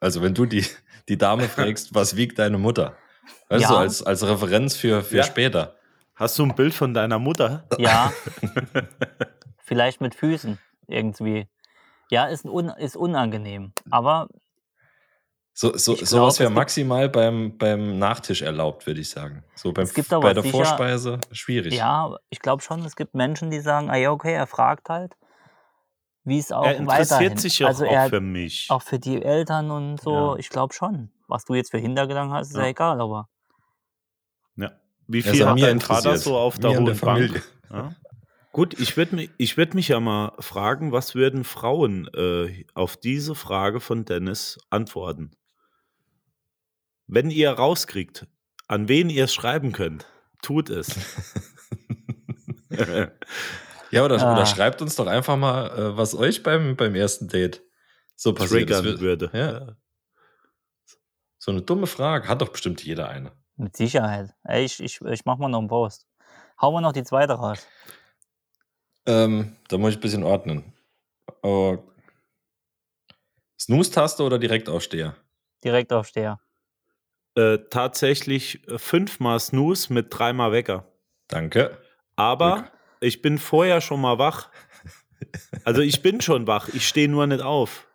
A: Also wenn du die, die Dame fragst, was wiegt deine Mutter? Weißt
B: Ja.
A: du, als, als Referenz für, für
C: Ja.
A: später.
C: Hast du ein Bild von deiner Mutter?
B: Ja. Vielleicht mit Füßen irgendwie. Ja, ist, un, ist unangenehm. Aber
A: So, so,
B: glaub,
A: sowas wäre maximal beim, beim Nachtisch erlaubt, würde ich sagen. So beim,
B: Es gibt aber
A: bei der
B: sicher-
A: Vorspeise schwierig.
B: ja, ich glaube schon, es gibt Menschen, die sagen, ah ja, okay, er fragt halt, wie es auch
C: er interessiert
B: weiterhin.
C: sich ja
B: also
C: auch
B: er,
C: für mich.
B: auch für die Eltern und so,
C: Ja.
B: ich glaube schon. Was du jetzt für Hintergedanken hast, ist ja,
C: Ja.
B: egal, aber
C: Ja. Wie viel
A: an
C: hat
A: mir
C: dein Vater so auf der hohen
A: der.
C: Bank? Ja? Gut, ich würde mich, ich würd mich ja mal fragen, was würden Frauen äh, auf diese Frage von Dennis antworten? Wenn ihr rauskriegt, an wen ihr es schreiben könnt, tut es.
A: Ja, oder,
B: Ah.
A: oder schreibt uns doch einfach mal, äh, was euch beim, beim ersten Date so passiert ist.
C: triggern würde.
A: Ja. So eine dumme Frage. Hat doch bestimmt jeder eine.
B: mit Sicherheit. Ey, ich, ich, ich mach mal noch einen Post. Hauen wir noch die zweite raus.
A: Ähm, da muss ich ein bisschen ordnen. Oh. Snooze-Taste oder Direktaufsteher?
B: Direkt auf Steher.
C: Äh, tatsächlich fünfmal Snooze mit dreimal Wecker.
A: Danke.
C: Aber
A: Glück.
C: Ich bin vorher schon mal wach. Also ich bin schon wach, ich stehe nur nicht auf.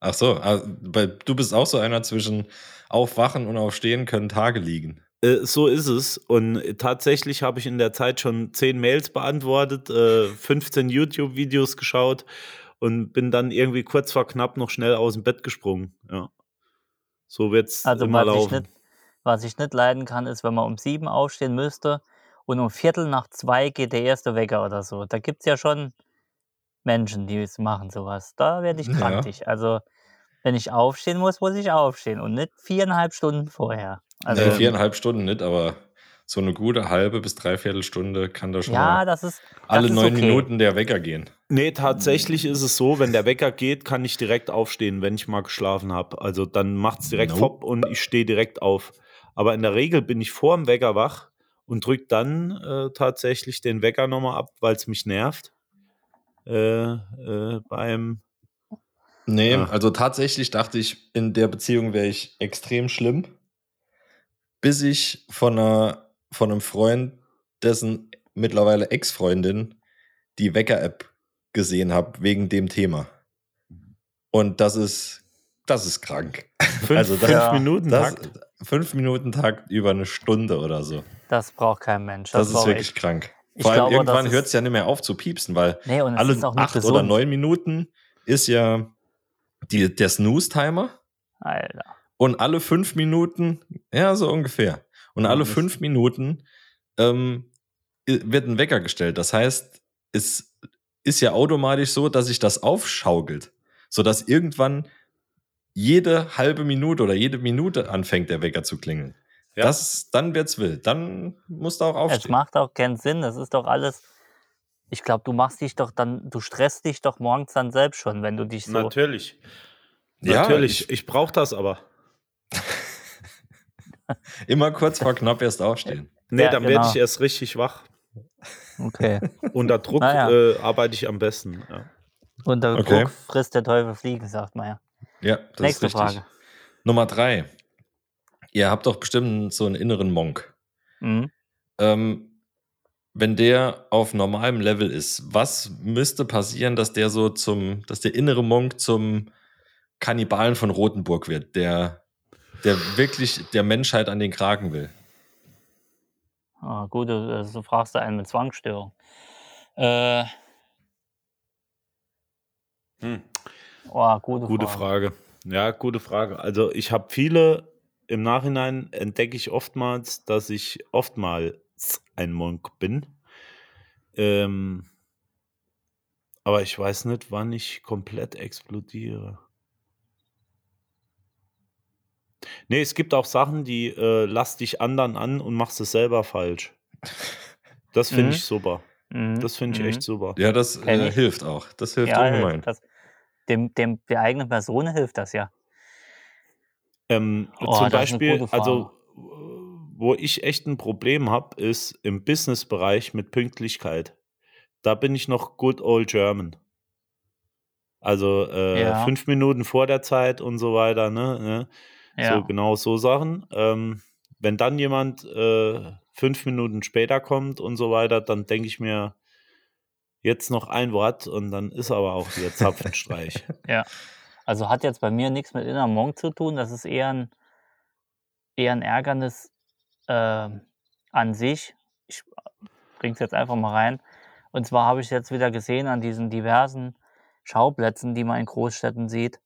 A: Ach so, weil du bist auch so einer zwischen Aufwachen und Aufstehen können Tage liegen.
C: Äh, so ist es. Und tatsächlich habe ich in der Zeit schon zehn Mails beantwortet, äh, 15 YouTube-Videos geschaut und bin dann irgendwie kurz vor knapp noch schnell aus dem Bett gesprungen. Ja. So wird es
B: Also
C: immer
B: was ich,
C: laufen.
B: nicht, was ich nicht leiden kann, ist, wenn man um sieben aufstehen müsste und um Viertel nach zwei geht der erste Wecker oder so. Da gibt es ja schon Menschen, die es machen sowas. Da werde ich
A: Ja.
B: krantig. Also wenn ich aufstehen muss, muss ich aufstehen und nicht viereinhalb Stunden vorher. Also
A: nee, viereinhalb Stunden nicht, aber so eine gute halbe bis dreiviertel Stunde kann da schon
B: ja,
A: mal
B: das ist das
A: alle
B: ist
A: neun
B: okay.
A: Minuten der Wecker gehen.
C: Nee, tatsächlich ist es so, wenn der Wecker geht, kann ich direkt aufstehen, wenn ich mal geschlafen habe. Also dann macht es direkt
A: Nope.
C: fopp und ich stehe direkt auf. Aber in der Regel bin ich vor dem Wecker wach und drücke dann äh, tatsächlich den Wecker nochmal ab, weil es mich nervt. Äh, äh, beim
A: Nee,
C: Ja.
A: also tatsächlich dachte ich, in der Beziehung wäre ich extrem schlimm, bis ich von, einer, von einem Freund, dessen mittlerweile Ex-Freundin, die Wecker-App gesehen habe, wegen dem Thema. Und das ist, das ist krank.
C: fünf,
A: Also das-
C: fünf. Minuten
A: Das. Fünf Minuten Takt über eine Stunde oder so.
B: Das braucht kein Mensch.
A: Das, ist
B: braucht
A: wirklich
B: echt-
A: krank.
B: Ich
A: Vor allem
B: glaube,
A: irgendwann
B: das ist-
A: hört es ja nicht mehr auf zu piepsen, weil
B: Nee,
A: alle
B: ist
A: acht
B: gesund.
A: oder neun Minuten ist ja die, der Snooze-Timer.
B: Alter.
A: Und alle fünf Minuten, ja, so ungefähr. Und alle
C: das-
A: fünf Minuten ähm, wird ein Wecker gestellt. Das heißt, es ist ja automatisch so, dass sich das aufschaukelt. sodass irgendwann jede halbe Minute oder jede Minute anfängt, der Wecker zu klingeln.
C: Ja.
A: Das, dann wird's wild. Dann musst du auch
B: Es
A: aufstehen.
B: macht auch keinen Sinn. Das ist doch alles. Ich glaube, du machst dich doch dann, du stresst dich doch morgens dann selbst schon, wenn du dich so.
C: Natürlich.
A: Ja,
C: Natürlich.
A: ich-
C: Ich, brauche das aber.
A: Immer kurz vor knapp erst aufstehen.
C: Nee,
B: Ja,
C: dann
B: genau.
C: werde ich erst richtig wach.
B: Okay.
C: Unter Druck
B: Naja.
C: äh, arbeite ich am besten. Ja.
B: Unter
A: Okay.
B: Druck frisst der Teufel Fliegen, sagt man ja.
A: Ja, das
B: Nächste
A: ist richtig.
B: Frage.
A: Nummer drei. Ihr habt doch bestimmt so einen inneren Monk.
B: Mhm.
A: Ähm, wenn der auf normalem Level ist, was müsste passieren, dass der so zum, dass der innere Monk zum Kannibalen von Rothenburg wird, der, der wirklich der Menschheit an den Kragen will?
B: Ah, gut, du, du fragst da einen mit Zwangsstörung. Äh,
C: Hm.
B: Oh, gute,
C: Gute
B: Frage.
C: Frage. Ja, gute Frage. Also ich habe viele, im Nachhinein entdecke ich oftmals, dass ich oftmals ein Monk bin. Ähm, aber ich weiß nicht, wann ich komplett explodiere. Nee, es gibt auch Sachen, die äh, lass dich anderen an und machst es selber falsch. Das finde
B: Mhm.
C: ich super.
B: Mhm.
C: Das finde ich
B: mhm.
C: echt super.
A: Ja, das äh, hilft auch. Das hilft
B: Ja,
A: ungemein.
B: das, dem, dem, der eigenen Person hilft das ja.
C: Ähm,
B: Oh,
C: zum Beispiel, also wo ich echt ein Problem habe, ist im Businessbereich mit Pünktlichkeit. Da bin ich noch good old German. Also äh,
B: Ja.
C: fünf Minuten vor der Zeit und so weiter, ne? ne?
B: Ja.
C: So genau so Sachen. Ähm, wenn dann jemand äh, fünf Minuten später kommt und so weiter, dann denke ich mir jetzt noch ein Wort und dann ist aber auch wieder Zapfenstreich.
B: Ja. Also hat jetzt bei mir nichts mit innerem Monk zu tun. Das ist eher ein, eher ein Ärgernis äh, an sich. Ich bring's jetzt einfach mal rein. Und zwar habe ich jetzt wieder gesehen an diesen diversen Schauplätzen, die man in Großstädten sieht,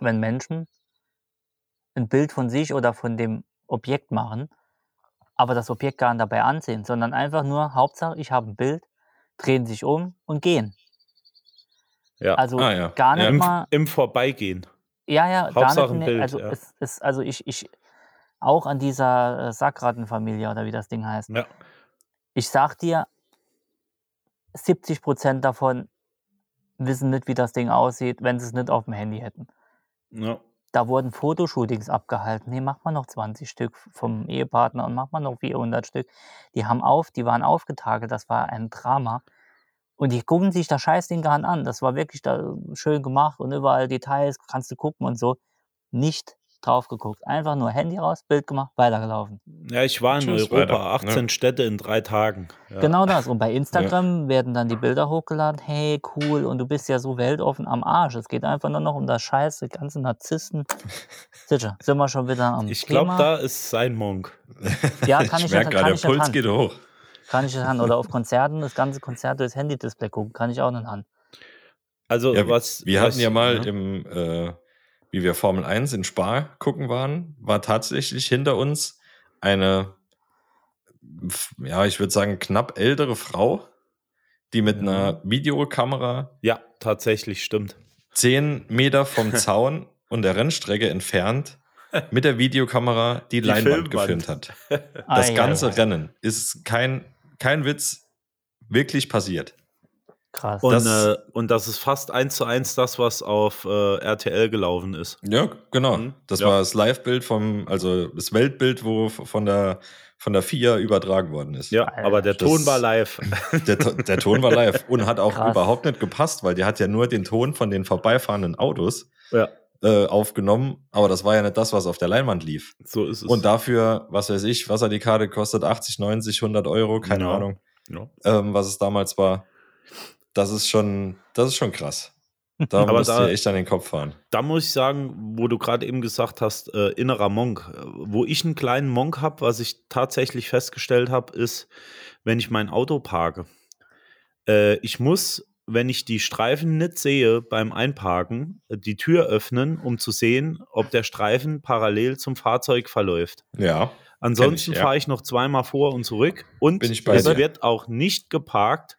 B: wenn Menschen ein Bild von sich oder von dem Objekt machen, aber das Objekt gar nicht dabei ansehen, sondern einfach nur, Hauptsache, ich habe ein Bild, drehen sich um und gehen.
C: Ja.
B: Also
A: Ah, ja.
B: gar nicht
A: Ja.
C: Im,
B: mal
C: Im Vorbeigehen.
B: ja, ja,
C: Hauptsache
B: gar
C: ein
B: nicht.
C: Bild,
B: nee, also,
C: ja.
B: es ist, also ich, ich, auch an dieser äh, Sackrattenfamilie oder wie das Ding heißt.
C: Ja.
B: Ich sag dir, 70 Prozent davon wissen nicht, wie das Ding aussieht, wenn sie es nicht auf dem Handy hätten.
C: ja.
B: Da wurden Fotoshootings abgehalten. Nee, mach mal noch 20 Stück vom Ehepartner und mach mal noch 400 Stück. Die haben auf, die waren aufgetakelt, das war ein Drama. Und die gucken sich das Scheißding gar an. Das war wirklich da schön gemacht und überall Details, kannst du gucken und so. Nicht drauf geguckt. Einfach nur Handy raus, Bild gemacht, weitergelaufen.
C: Ja, ich war in
A: Tschüss,
C: Europa,
A: weiter.
C: 18 Städte in drei Tagen. Ja.
B: Genau das. Und bei Instagram werden dann die Bilder hochgeladen. Hey, cool. Und du bist ja so weltoffen am Arsch. Es geht einfach nur noch um das Scheiße, ganze Narzissten. Sicher, sind wir schon wieder am
C: Ich glaube, da ist sein Monk.
B: ja, kann ich,
A: ich
B: ja,
A: merke gerade, der
B: ja
A: Puls geht hoch.
B: Kann ich nicht an. Oder auf Konzerten das ganze Konzert durchs Handy-Display gucken. Kann ich auch nicht an.
C: Also,
A: Ja,
C: was.
A: wir
C: was,
A: hatten ja mal
C: ja.
A: im, äh, wie wir Formel 1 in Spa gucken waren, war tatsächlich hinter uns eine, ja, ich würde sagen, knapp ältere Frau, die mit
C: Ja.
A: einer Videokamera
C: Ja, tatsächlich, stimmt.
A: zehn Meter vom Zaun und der Rennstrecke entfernt mit der Videokamera die,
C: Die
A: Leinwand
C: Filmwand.
A: gefilmt hat. Das ganze. Rennen ist kein, kein Witz wirklich passiert.
B: Krass.
C: Und,
A: Das-
C: äh, und das ist fast eins zu eins das, was auf äh, RTL gelaufen ist.
A: Ja, genau.
C: Mhm.
A: Das
C: Ja.
A: war das Live-Bild vom, also das Weltbild, wo von der, von der FIA übertragen worden ist.
C: Ja,
B: Alter,
C: aber der
A: das-
C: Ton war live.
A: Der, der Ton war live und hat auch
B: Krass.
A: überhaupt nicht gepasst, weil die hat ja nur den Ton von den vorbeifahrenden Autos
C: ja,
A: äh, aufgenommen, aber das war ja nicht das, was auf der Leinwand lief.
C: so ist es.
A: Und dafür, was weiß ich, was hat die Karte kostet, 80, 90, 100 Euro, keine
C: Ja.
A: Ahnung,
C: ja.
A: ähm, was es damals war. Das ist schon, das ist schon krass. Da
C: Aber
A: musst
C: da-
A: du echt an den Kopf fahren.
C: Da muss ich sagen, wo du gerade eben gesagt hast, äh, innerer Monk. Äh, Wo ich einen kleinen Monk habe, was ich tatsächlich festgestellt habe, ist, wenn ich mein Auto parke. Äh, ich muss, wenn ich die Streifen nicht sehe beim Einparken, die Tür öffnen, um zu sehen, ob der Streifen parallel zum Fahrzeug verläuft.
A: Ja.
C: Ansonsten
A: ja.
C: fahre ich noch zweimal vor und zurück und es
A: dir.
C: wird auch nicht geparkt,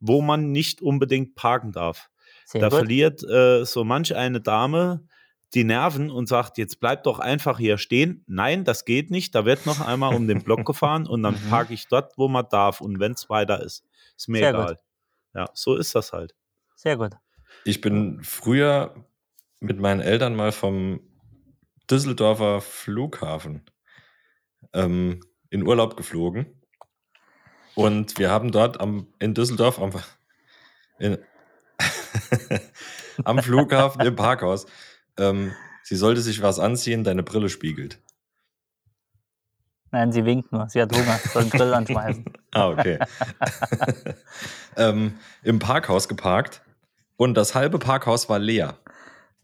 C: wo man nicht unbedingt parken darf.
B: Sehr
C: da
B: gut.
C: verliert äh, so manch eine Dame die Nerven und sagt, jetzt bleib doch einfach hier stehen. Nein, das geht nicht. Da wird noch einmal um den Block gefahren und dann
B: Mhm.
C: parke ich dort, wo man darf. Und wenn es weiter ist, ist mir
B: Sehr gut.
C: egal. Ja, so ist das halt.
B: Sehr gut.
A: Ich bin früher mit meinen Eltern mal vom Düsseldorfer Flughafen ähm, in Urlaub geflogen. Und wir haben dort am, in Düsseldorf am, in, am Flughafen im Parkhaus, ähm, sie sollte sich was anziehen, deine Brille spiegelt.
B: Nein, sie winkt nur. Sie hat Hunger. Soll einen Grill anschmeißen.
A: Ah, okay. ähm, Im Parkhaus geparkt und das halbe Parkhaus war leer.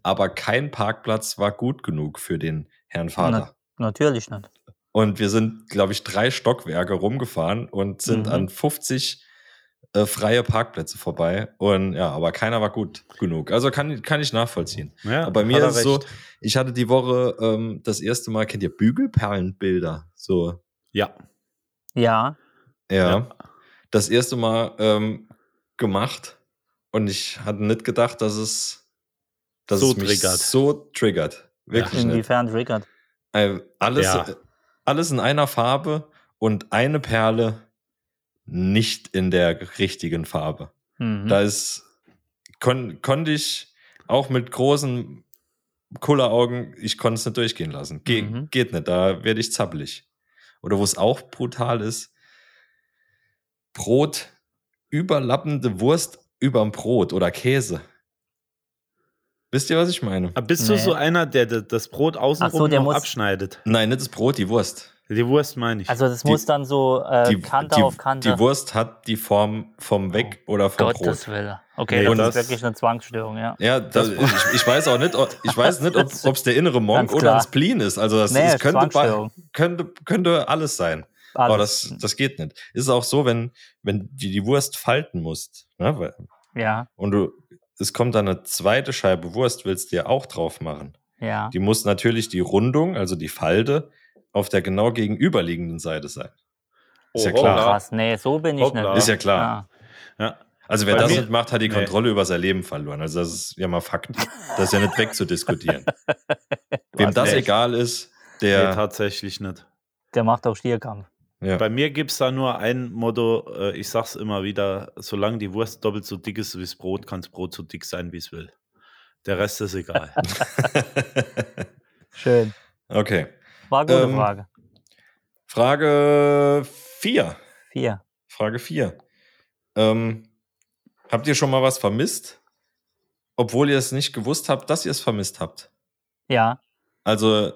A: Aber kein Parkplatz war gut genug für den Herrn Vater.
B: Natürlich nicht.
A: Und wir sind, glaube ich, drei Stockwerke rumgefahren und sind
B: Mhm.
A: an 50 äh, freie Parkplätze vorbei. Und ja, aber keiner war gut genug. Also kann, kann ich nachvollziehen.
C: Ja,
A: Aber bei mir ist es so, ich hatte die Woche ähm, das erste Mal, kennt ihr Bügelperlenbilder? So,
C: Ja,
B: Ja,
A: ja.
C: Ja.
A: Das erste Mal ähm, gemacht und ich hatte nicht gedacht, dass es, dass
C: So
A: es mich
C: triggert.
A: so triggert. Wirklich nicht.
B: inwiefern triggert.
A: Äh, alles,
C: Ja.
A: Alles in einer Farbe und eine Perle nicht in der richtigen Farbe.
B: Mhm.
A: Da ist, kon, konnte ich auch mit großen Kulleraugen, ich konnte es nicht durchgehen lassen. Ge
B: Mhm.
A: Geht nicht, da werde ich zappelig. Oder wo es auch brutal ist, Brot, überlappende Wurst überm Brot oder Käse. Wisst ihr, was ich meine?
C: Aber bist
B: Nee.
C: du so einer, der das Brot außenrum
B: Ach so, der
C: noch
B: muss-
C: abschneidet?
A: Nein, nicht das Brot, die Wurst.
C: Die Wurst meine ich.
B: Also das
A: Die-
B: muss dann so äh,
A: Die,
B: Kante
A: die,
B: auf Kante.
A: die Wurst hat die Form vom Weg oder vom
B: Gottes
A: Brot.
B: Willen. Okay,
C: Nee,
B: das,
C: das-
B: ist wirklich eine Zwangsstörung, ja.
A: Ja, das, ich, ich weiß auch nicht, ob- ich weiß nicht, ob es der innere Monk oder ein Spleen ist. Also das,
B: Nee,
A: es könnte, könnte, könnte alles sein. Aber
B: Alles.
A: das, das geht nicht. Ist auch so, wenn, wenn du die Wurst falten musst, ne?
B: ja,
A: und du, es kommt dann eine zweite Scheibe Wurst, willst du dir auch drauf machen.
B: ja.
A: Die muss natürlich die Rundung, also die Falte, auf der genau gegenüberliegenden Seite sein. Ist ja
C: Oh,
A: klar.
C: hoppla.
B: Krass, nee, so bin ich
C: Hoppla.
B: nicht.
A: Ist ja klar.
C: ja.
A: Also wer
C: Bei
A: das
C: mir-
A: nicht macht, hat die
C: Nee.
A: Kontrolle über sein Leben verloren. Also das ist ja mal Fakt. Das ist ja nicht wegzudiskutieren. Wem das
C: recht.
A: egal ist,
C: Nee,
A: der
C: tatsächlich nicht.
B: Der macht auch Stierkampf.
A: Ja.
C: Bei mir gibt es da nur ein Motto, äh, ich sag's immer wieder, solange die Wurst doppelt so dick ist wie das Brot, kann das Brot so dick sein, wie es will. Der Rest ist egal.
B: Schön.
A: okay.
B: War eine gute
A: Ähm,
B: Frage.
A: Frage 4.
B: Vier.
A: Frage 4. Ähm, habt ihr schon mal was vermisst? Obwohl ihr es nicht gewusst habt, dass ihr es vermisst habt.
B: Ja,
A: Also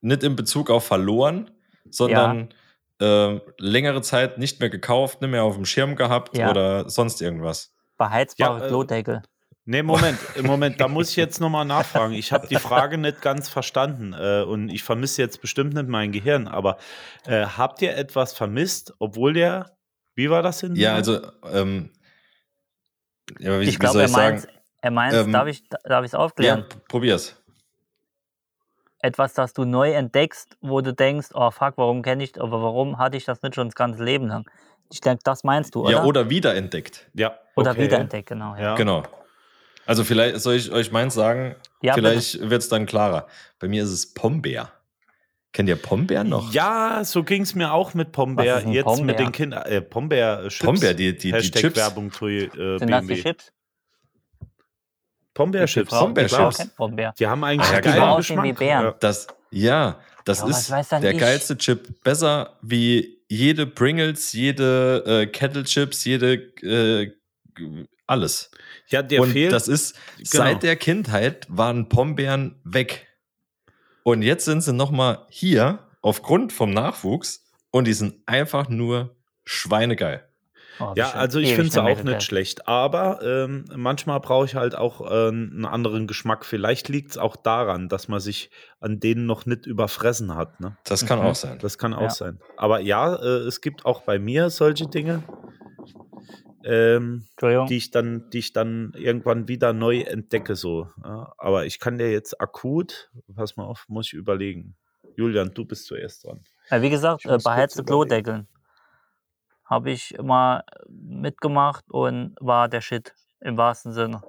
A: nicht in Bezug auf verloren, sondern ähm, längere Zeit nicht mehr gekauft, nicht mehr auf dem Schirm gehabt
B: Ja.
A: oder sonst irgendwas.
B: beheizbare
C: Ja, äh,
B: Klodeckel.
C: Nee, Moment, im Moment, da muss ich jetzt nochmal nachfragen. Ich habe die Frage nicht ganz verstanden äh, und ich vermisse jetzt bestimmt nicht mein Gehirn, aber äh, habt ihr etwas vermisst, obwohl der, wie war das in
A: Ja, also, ähm, ja, wie,
B: Ich glaube,
A: soll
B: er meint, er meint,
A: Ähm,
B: darf ich darf ich es
A: Ja,
B: aufklären?
A: p- probier's.
B: Etwas, das du neu entdeckst, wo du denkst, oh fuck, warum kenne ich, aber warum hatte ich das nicht schon das ganze Leben lang? Ich denke, das meinst du, oder?
A: Ja, oder wiederentdeckt.
C: Ja,
B: Oder
C: okay.
B: wiederentdeckt, genau. Ja.
C: Ja.
A: Genau. Also vielleicht soll ich euch meins sagen,
B: Ja,
A: vielleicht wird es dann klarer. Bei mir ist es Pombeer. Kennt ihr Pombeer noch?
C: Ja, so ging es mir auch mit Pombeer. Jetzt
B: Pombeer?
C: mit den Kindern. Äh, Pombeer Chips.
A: Pombeer, die, die, die Chips.
C: Werbung für äh,
B: Sind das die
C: BMW. Pombeer
B: Die
C: Chips.
A: Pombeer Chips.
B: Pombeer.
C: Die haben eigentlich
A: ja,
C: einen
A: die
C: geilen
B: aussehen wie
C: Geschmack.
B: Bären.
C: Ja.
A: Das, ja, das
B: Ja,
A: ist der
B: ich?
A: geilste Chip. Besser wie jede Pringles, jede äh, Kettle Chips, jede äh, alles.
C: Ja, der
A: Und
C: fehlt.
A: das ist
C: Genau.
A: seit der Kindheit waren Pombeeren weg. Und jetzt sind sie noch mal hier aufgrund vom Nachwuchs und die sind einfach nur schweinegeil.
B: Oh,
C: Ja,
B: bestimmt
C: also ich finde es auch nicht schlecht. Aber ähm, manchmal brauche ich halt auch äh, einen anderen Geschmack. Vielleicht liegt es auch daran, dass man sich an denen noch nicht überfressen hat. Ne?
A: Das kann
B: Mhm.
A: auch sein.
C: Das kann auch
B: Ja.
C: sein. Aber ja, äh, es gibt auch bei mir solche Dinge, ähm, die, ich dann, die ich dann irgendwann wieder neu entdecke. So. Ja, aber ich kann dir jetzt akut, pass mal auf, muss ich überlegen. Julian, du bist zuerst dran.
B: Ja, wie gesagt, äh,
C: muss kurz
B: beheizte
C: überlegen.
B: Klodeckeln. Habe ich mal mitgemacht und war der Shit im wahrsten Sinne.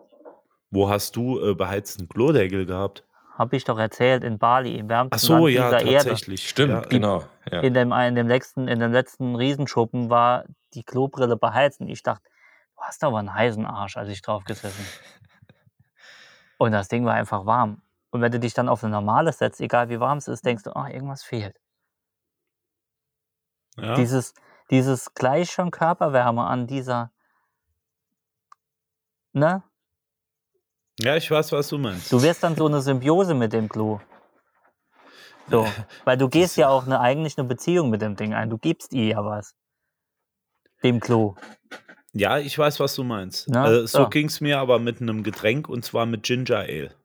C: Wo hast du äh, beheizten Klodeckel gehabt?
B: Habe ich doch erzählt, in Bali, im
C: Ach
B: wärmsten
C: so,
B: Land
C: ja,
B: dieser Erde.
C: tatsächlich.
A: Stimmt,
C: Ja,
A: genau. Ja.
B: In dem, in, dem letzten, in dem letzten Riesenschuppen war die Klobrille beheizt. Und ich dachte, du hast aber einen heißen Arsch, als ich drauf gesessen. Und das Ding war einfach warm. Und wenn du dich dann auf ein normales setzt, egal wie warm es ist, denkst du, ach, irgendwas fehlt.
C: Ja.
B: Dieses, dieses gleich schon Körperwärme an dieser, ne?
C: ja, ich weiß, was du meinst.
B: Du wirst dann so eine Symbiose mit dem Klo. So, weil du gehst ja auch eine, eigentlich eine Beziehung mit dem Ding ein. Du gibst ihr ja was. Dem Klo.
C: Ja, ich weiß, was du meinst.
B: Na,
C: äh, so
B: so.
C: ging es mir aber mit einem Getränk und zwar mit Ginger Ale.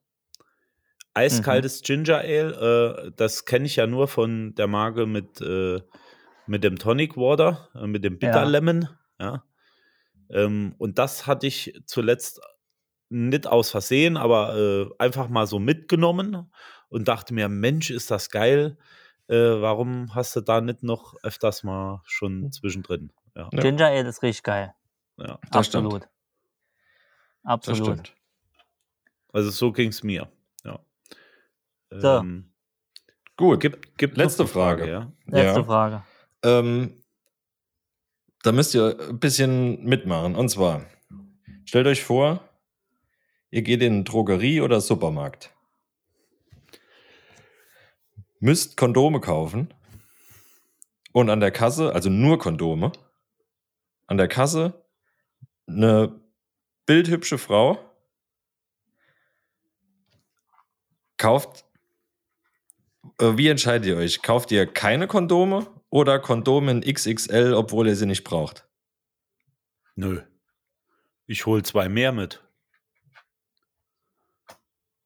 C: Eiskaltes
B: Mhm.
C: Ginger Ale, äh, das kenne ich ja nur von der Marke mit, äh, mit dem Tonic Water, äh, mit dem Bitter
B: Ja.
C: Lemon. Ja. Ähm, und das hatte ich zuletzt nicht aus Versehen, aber äh, einfach mal so mitgenommen und dachte mir, Mensch, ist das geil. Äh, warum hast du da nicht noch öfters mal schon zwischendrin? Ja,
A: Ja.
B: Ginger Ale ist richtig geil.
C: ja.
A: Das stimmt.
B: Absolut.
A: Das
B: Absolut.
A: stimmt.
C: Also so ging es mir. Ja.
B: So.
C: Ähm,
A: Gut.
C: gibt, gibt
A: Letzte
C: eine
A: Frage.
C: ja.
B: Letzte
A: Ja.
B: Frage.
A: Ähm, da müsst ihr ein bisschen mitmachen. Und zwar, stellt euch vor, ihr geht in Drogerie oder Supermarkt. Müsst Kondome kaufen. Und an der Kasse, also nur Kondome, an der Kasse eine bildhübsche Frau kauft. Äh, wie entscheidet ihr euch? Kauft ihr keine Kondome oder Kondome in XXL, obwohl ihr sie nicht braucht?
C: Nö. Ich hol zwei mehr mit.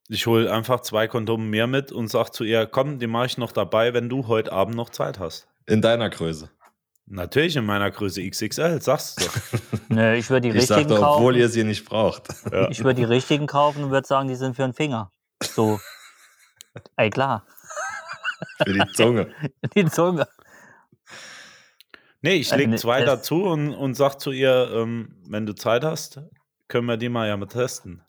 C: Ich hol einfach zwei Kondome mehr mit und sag zu ihr, komm, die mache ich noch dabei, wenn du heute Abend noch Zeit hast.
A: In deiner Größe.
C: Natürlich in meiner Größe XXL, sagst du. doch.
B: Nö, ich würde die
A: Ich
B: richtigen
A: sagte, obwohl
B: kaufen.
A: ihr sie nicht braucht.
C: Ja.
B: Ich würde die richtigen kaufen und würde sagen, die sind für den Finger. So. Ey, klar.
A: Für die Zunge.
B: Die Zunge.
C: Nee, ich
B: Also
C: leg
B: ne,
C: zwei dazu und, und sag zu ihr, ähm, wenn du Zeit hast, können wir die mal ja mal testen.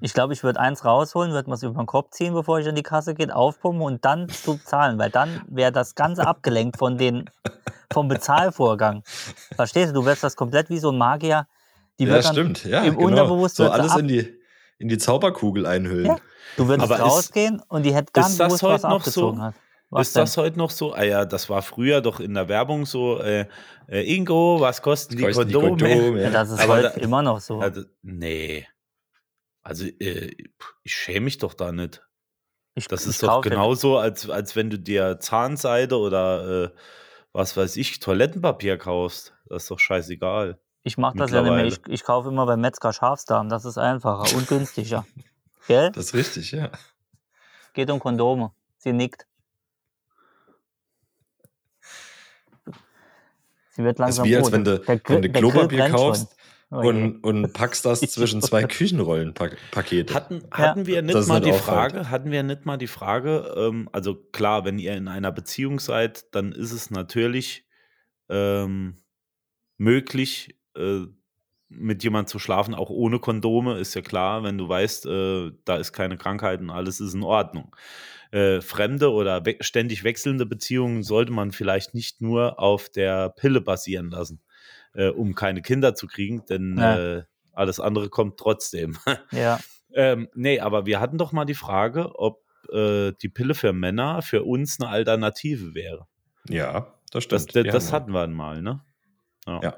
B: Ich glaube, ich würde eins rausholen, würde was über den Kopf ziehen, bevor ich an die Kasse gehe, aufpumpen und dann zu zahlen, weil dann wäre das Ganze abgelenkt von den, vom Bezahlvorgang. Verstehst du? Du wärst das komplett wie so ein Magier. Die
A: ja,
B: wird dann
A: stimmt. Ja,
B: im
A: genau.
B: Unterbewusstsein
A: So alles
B: ab-
A: in die, in die Zauberkugel einhüllen.
B: Ja. Du würdest
C: Aber ist-
B: rausgehen und die hätte ganz
C: ist
B: bewusst was
C: noch
B: abgezogen
C: so?
B: hat. Was
C: ist das heute noch so? Ah ja, das war früher doch in der Werbung so, äh, äh, Ingo, was kosten die
A: Kosten die
C: Kondome?
B: Denn?
A: ja.
B: Ja, das ist
C: Aber
B: heute
C: da-
B: immer noch so.
C: Also, nee. Also, äh, ich schäme mich doch da nicht.
B: ich,
C: Das ist doch genauso, als, als wenn du dir Zahnseide oder äh, was weiß ich, Toilettenpapier kaufst. Das ist doch scheißegal.
B: Ich mache das ja nämlich. Ich, ich kaufe immer beim Metzger Schafsdarm. Das ist einfacher und günstiger. Gell?
A: Das ist richtig, ja.
B: Geht um Kondome. Sie nickt. Sie wird
A: Das
B: langsam
A: ist wie als
B: rot.
A: wenn du,
B: Der
A: wenn du Klopapier kaufst
B: schon. Oh
A: und, und packst das zwischen zwei Küchenrollenpakete.
C: Hatten, hatten wir nicht
A: Das
C: mal
A: nicht
C: die. Frage, hatten wir nicht mal die Frage, ähm, also klar, wenn ihr in einer Beziehung seid, dann ist es natürlich ähm, möglich, äh, mit jemand zu schlafen, auch ohne Kondome, ist ja klar, wenn du weißt, äh, da ist keine Krankheit und alles ist in Ordnung. Äh, fremde oder we ständig wechselnde Beziehungen sollte man vielleicht nicht nur auf der Pille basieren lassen, äh, um keine Kinder zu kriegen, denn
B: Ja.
C: äh, alles andere kommt trotzdem.
B: Ja,
C: Ähm, nee, aber wir hatten doch mal die Frage, ob äh, die Pille für Männer für uns eine Alternative wäre.
A: Ja, das
C: Das,
A: stimmt.
C: das,
A: Die
C: hatten wir mal, ne?
A: Ja.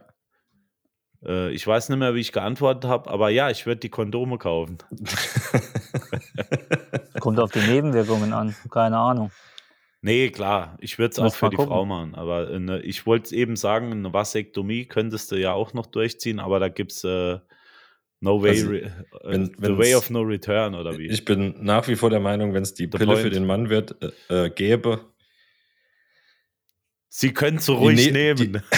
C: Äh, ich weiß nicht mehr, wie ich geantwortet habe, aber ja, ich würde die Kondome kaufen.
B: kommt auf die Nebenwirkungen an. Keine Ahnung.
C: Nee, klar, ich würde es auch für die
B: gucken.
C: Frau machen. Aber äh, ne, ich wollte eben sagen, eine Vasektomie könntest du ja auch noch durchziehen, aber da gibt es äh, No Way,
A: Also,
C: äh,
A: wenn-
C: The
A: wenn's-
C: Way of No Return oder wie?
A: Ich bin nach wie vor der Meinung, wenn es die
C: The
A: Pille für
C: point.
A: den Mann wird, äh, äh, gäbe,
C: Sie können so ruhig
A: Ne-
C: nehmen.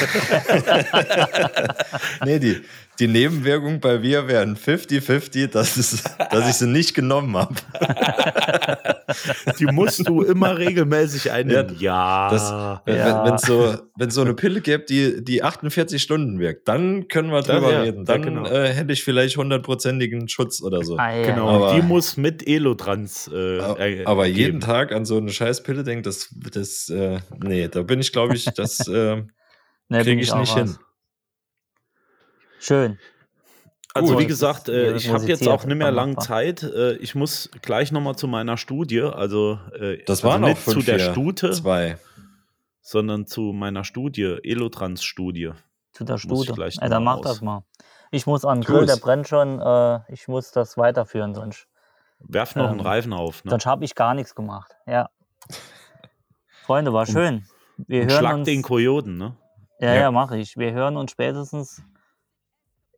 A: nee, die, die Nebenwirkung bei mir wären 50-50, dass, es- dass ich sie nicht genommen habe.
C: Die musst du immer regelmäßig einnehmen. Ja.
A: Das, wenn
B: Ja.
A: wenn es so, wenn so eine Pille gibt, die, die 48 Stunden wirkt, dann können wir drüber
C: ja,
A: reden.
C: ja,
A: Dann
C: genau.
A: äh, hätte ich vielleicht hundertprozentigen Schutz oder so.
B: Ah, ja,
C: genau.
B: ja.
A: Aber-
C: die muss mit Elotrans. Äh, äh,
A: Aber jeden
C: geben.
A: Tag an so eine Scheißpille denkt, das, das, äh, nee, da bin ich, glaube ich, das äh,
B: Nee, bin
A: kriege ich
B: auch
A: nicht
B: raus.
A: hin.
B: Schön.
C: Also
B: Gut.
C: wie gesagt, äh, ich habe jetzt auch nicht mehr lang
B: machbar.
C: Zeit. Äh, ich muss gleich noch mal zu meiner Studie. Also äh,
A: Das
C: also
A: waren auch
C: nicht
A: fünf,
C: zu der
A: vier,
C: Stute,
A: Zwei.
C: sondern zu meiner Studie, Elotrans-Studie.
B: Zu der Stute.
C: gleich
B: Ey, dann
C: noch
B: mach
C: raus.
B: das mal. Ich muss an den Grill, der brennt schon. Äh, ich muss das weiterführen, sonst,
C: Werf noch einen
B: Ähm,
C: Reifen auf. Ne?
B: sonst habe ich gar nichts gemacht. Ja. Freunde, war schön. Wir
C: Und
B: hören
C: schlag
B: uns.
C: den Kojoten, ne?
B: Ja,
A: Ja.
B: ja, mache ich. Wir hören uns spätestens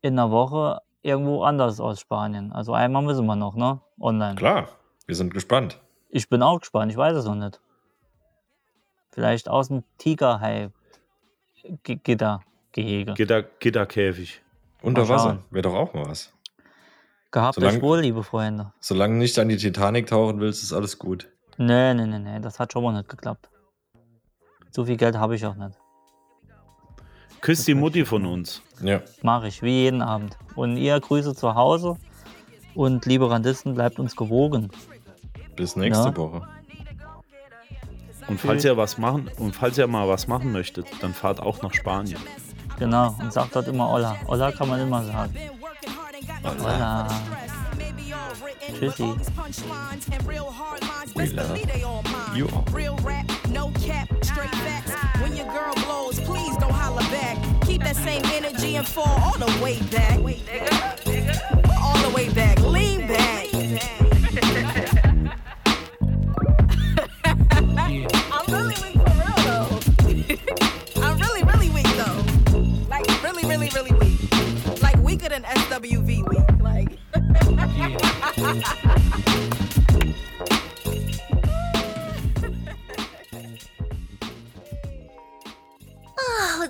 B: in einer Woche irgendwo anders aus Spanien. Also einmal müssen wir noch, ne? Online.
A: Klar, wir sind gespannt.
B: Ich bin auch gespannt, ich weiß es noch nicht. Vielleicht aus dem Tigerhai-Gitter-Gehege.
C: Gitter, Gitterkäfig.
A: Unter Wasser wäre doch auch mal was.
B: Gehabt
A: Solang-
B: euch wohl, liebe Freunde.
A: Solange du nicht an die Titanic tauchen willst, ist alles gut.
B: Nee, nee, nee, nee, das hat schon mal nicht geklappt. So viel Geld habe ich auch nicht.
C: Küss die Mutti von uns.
A: Ja,
B: Mache ich, wie jeden Abend. Und ihr Grüße zu Hause. Und liebe Randisten, bleibt uns gewogen.
A: bis nächste
B: Ja.
A: Woche.
C: Und falls ihr was machen, und falls ihr mal was machen möchtet, dann fahrt auch nach Spanien.
B: Genau, und sagt dort immer Olla. Olla kann man immer sagen. Olla. Tschüssi.
A: We love you all.
D: Keep that same energy and fall all the way back. All the way back, lean back.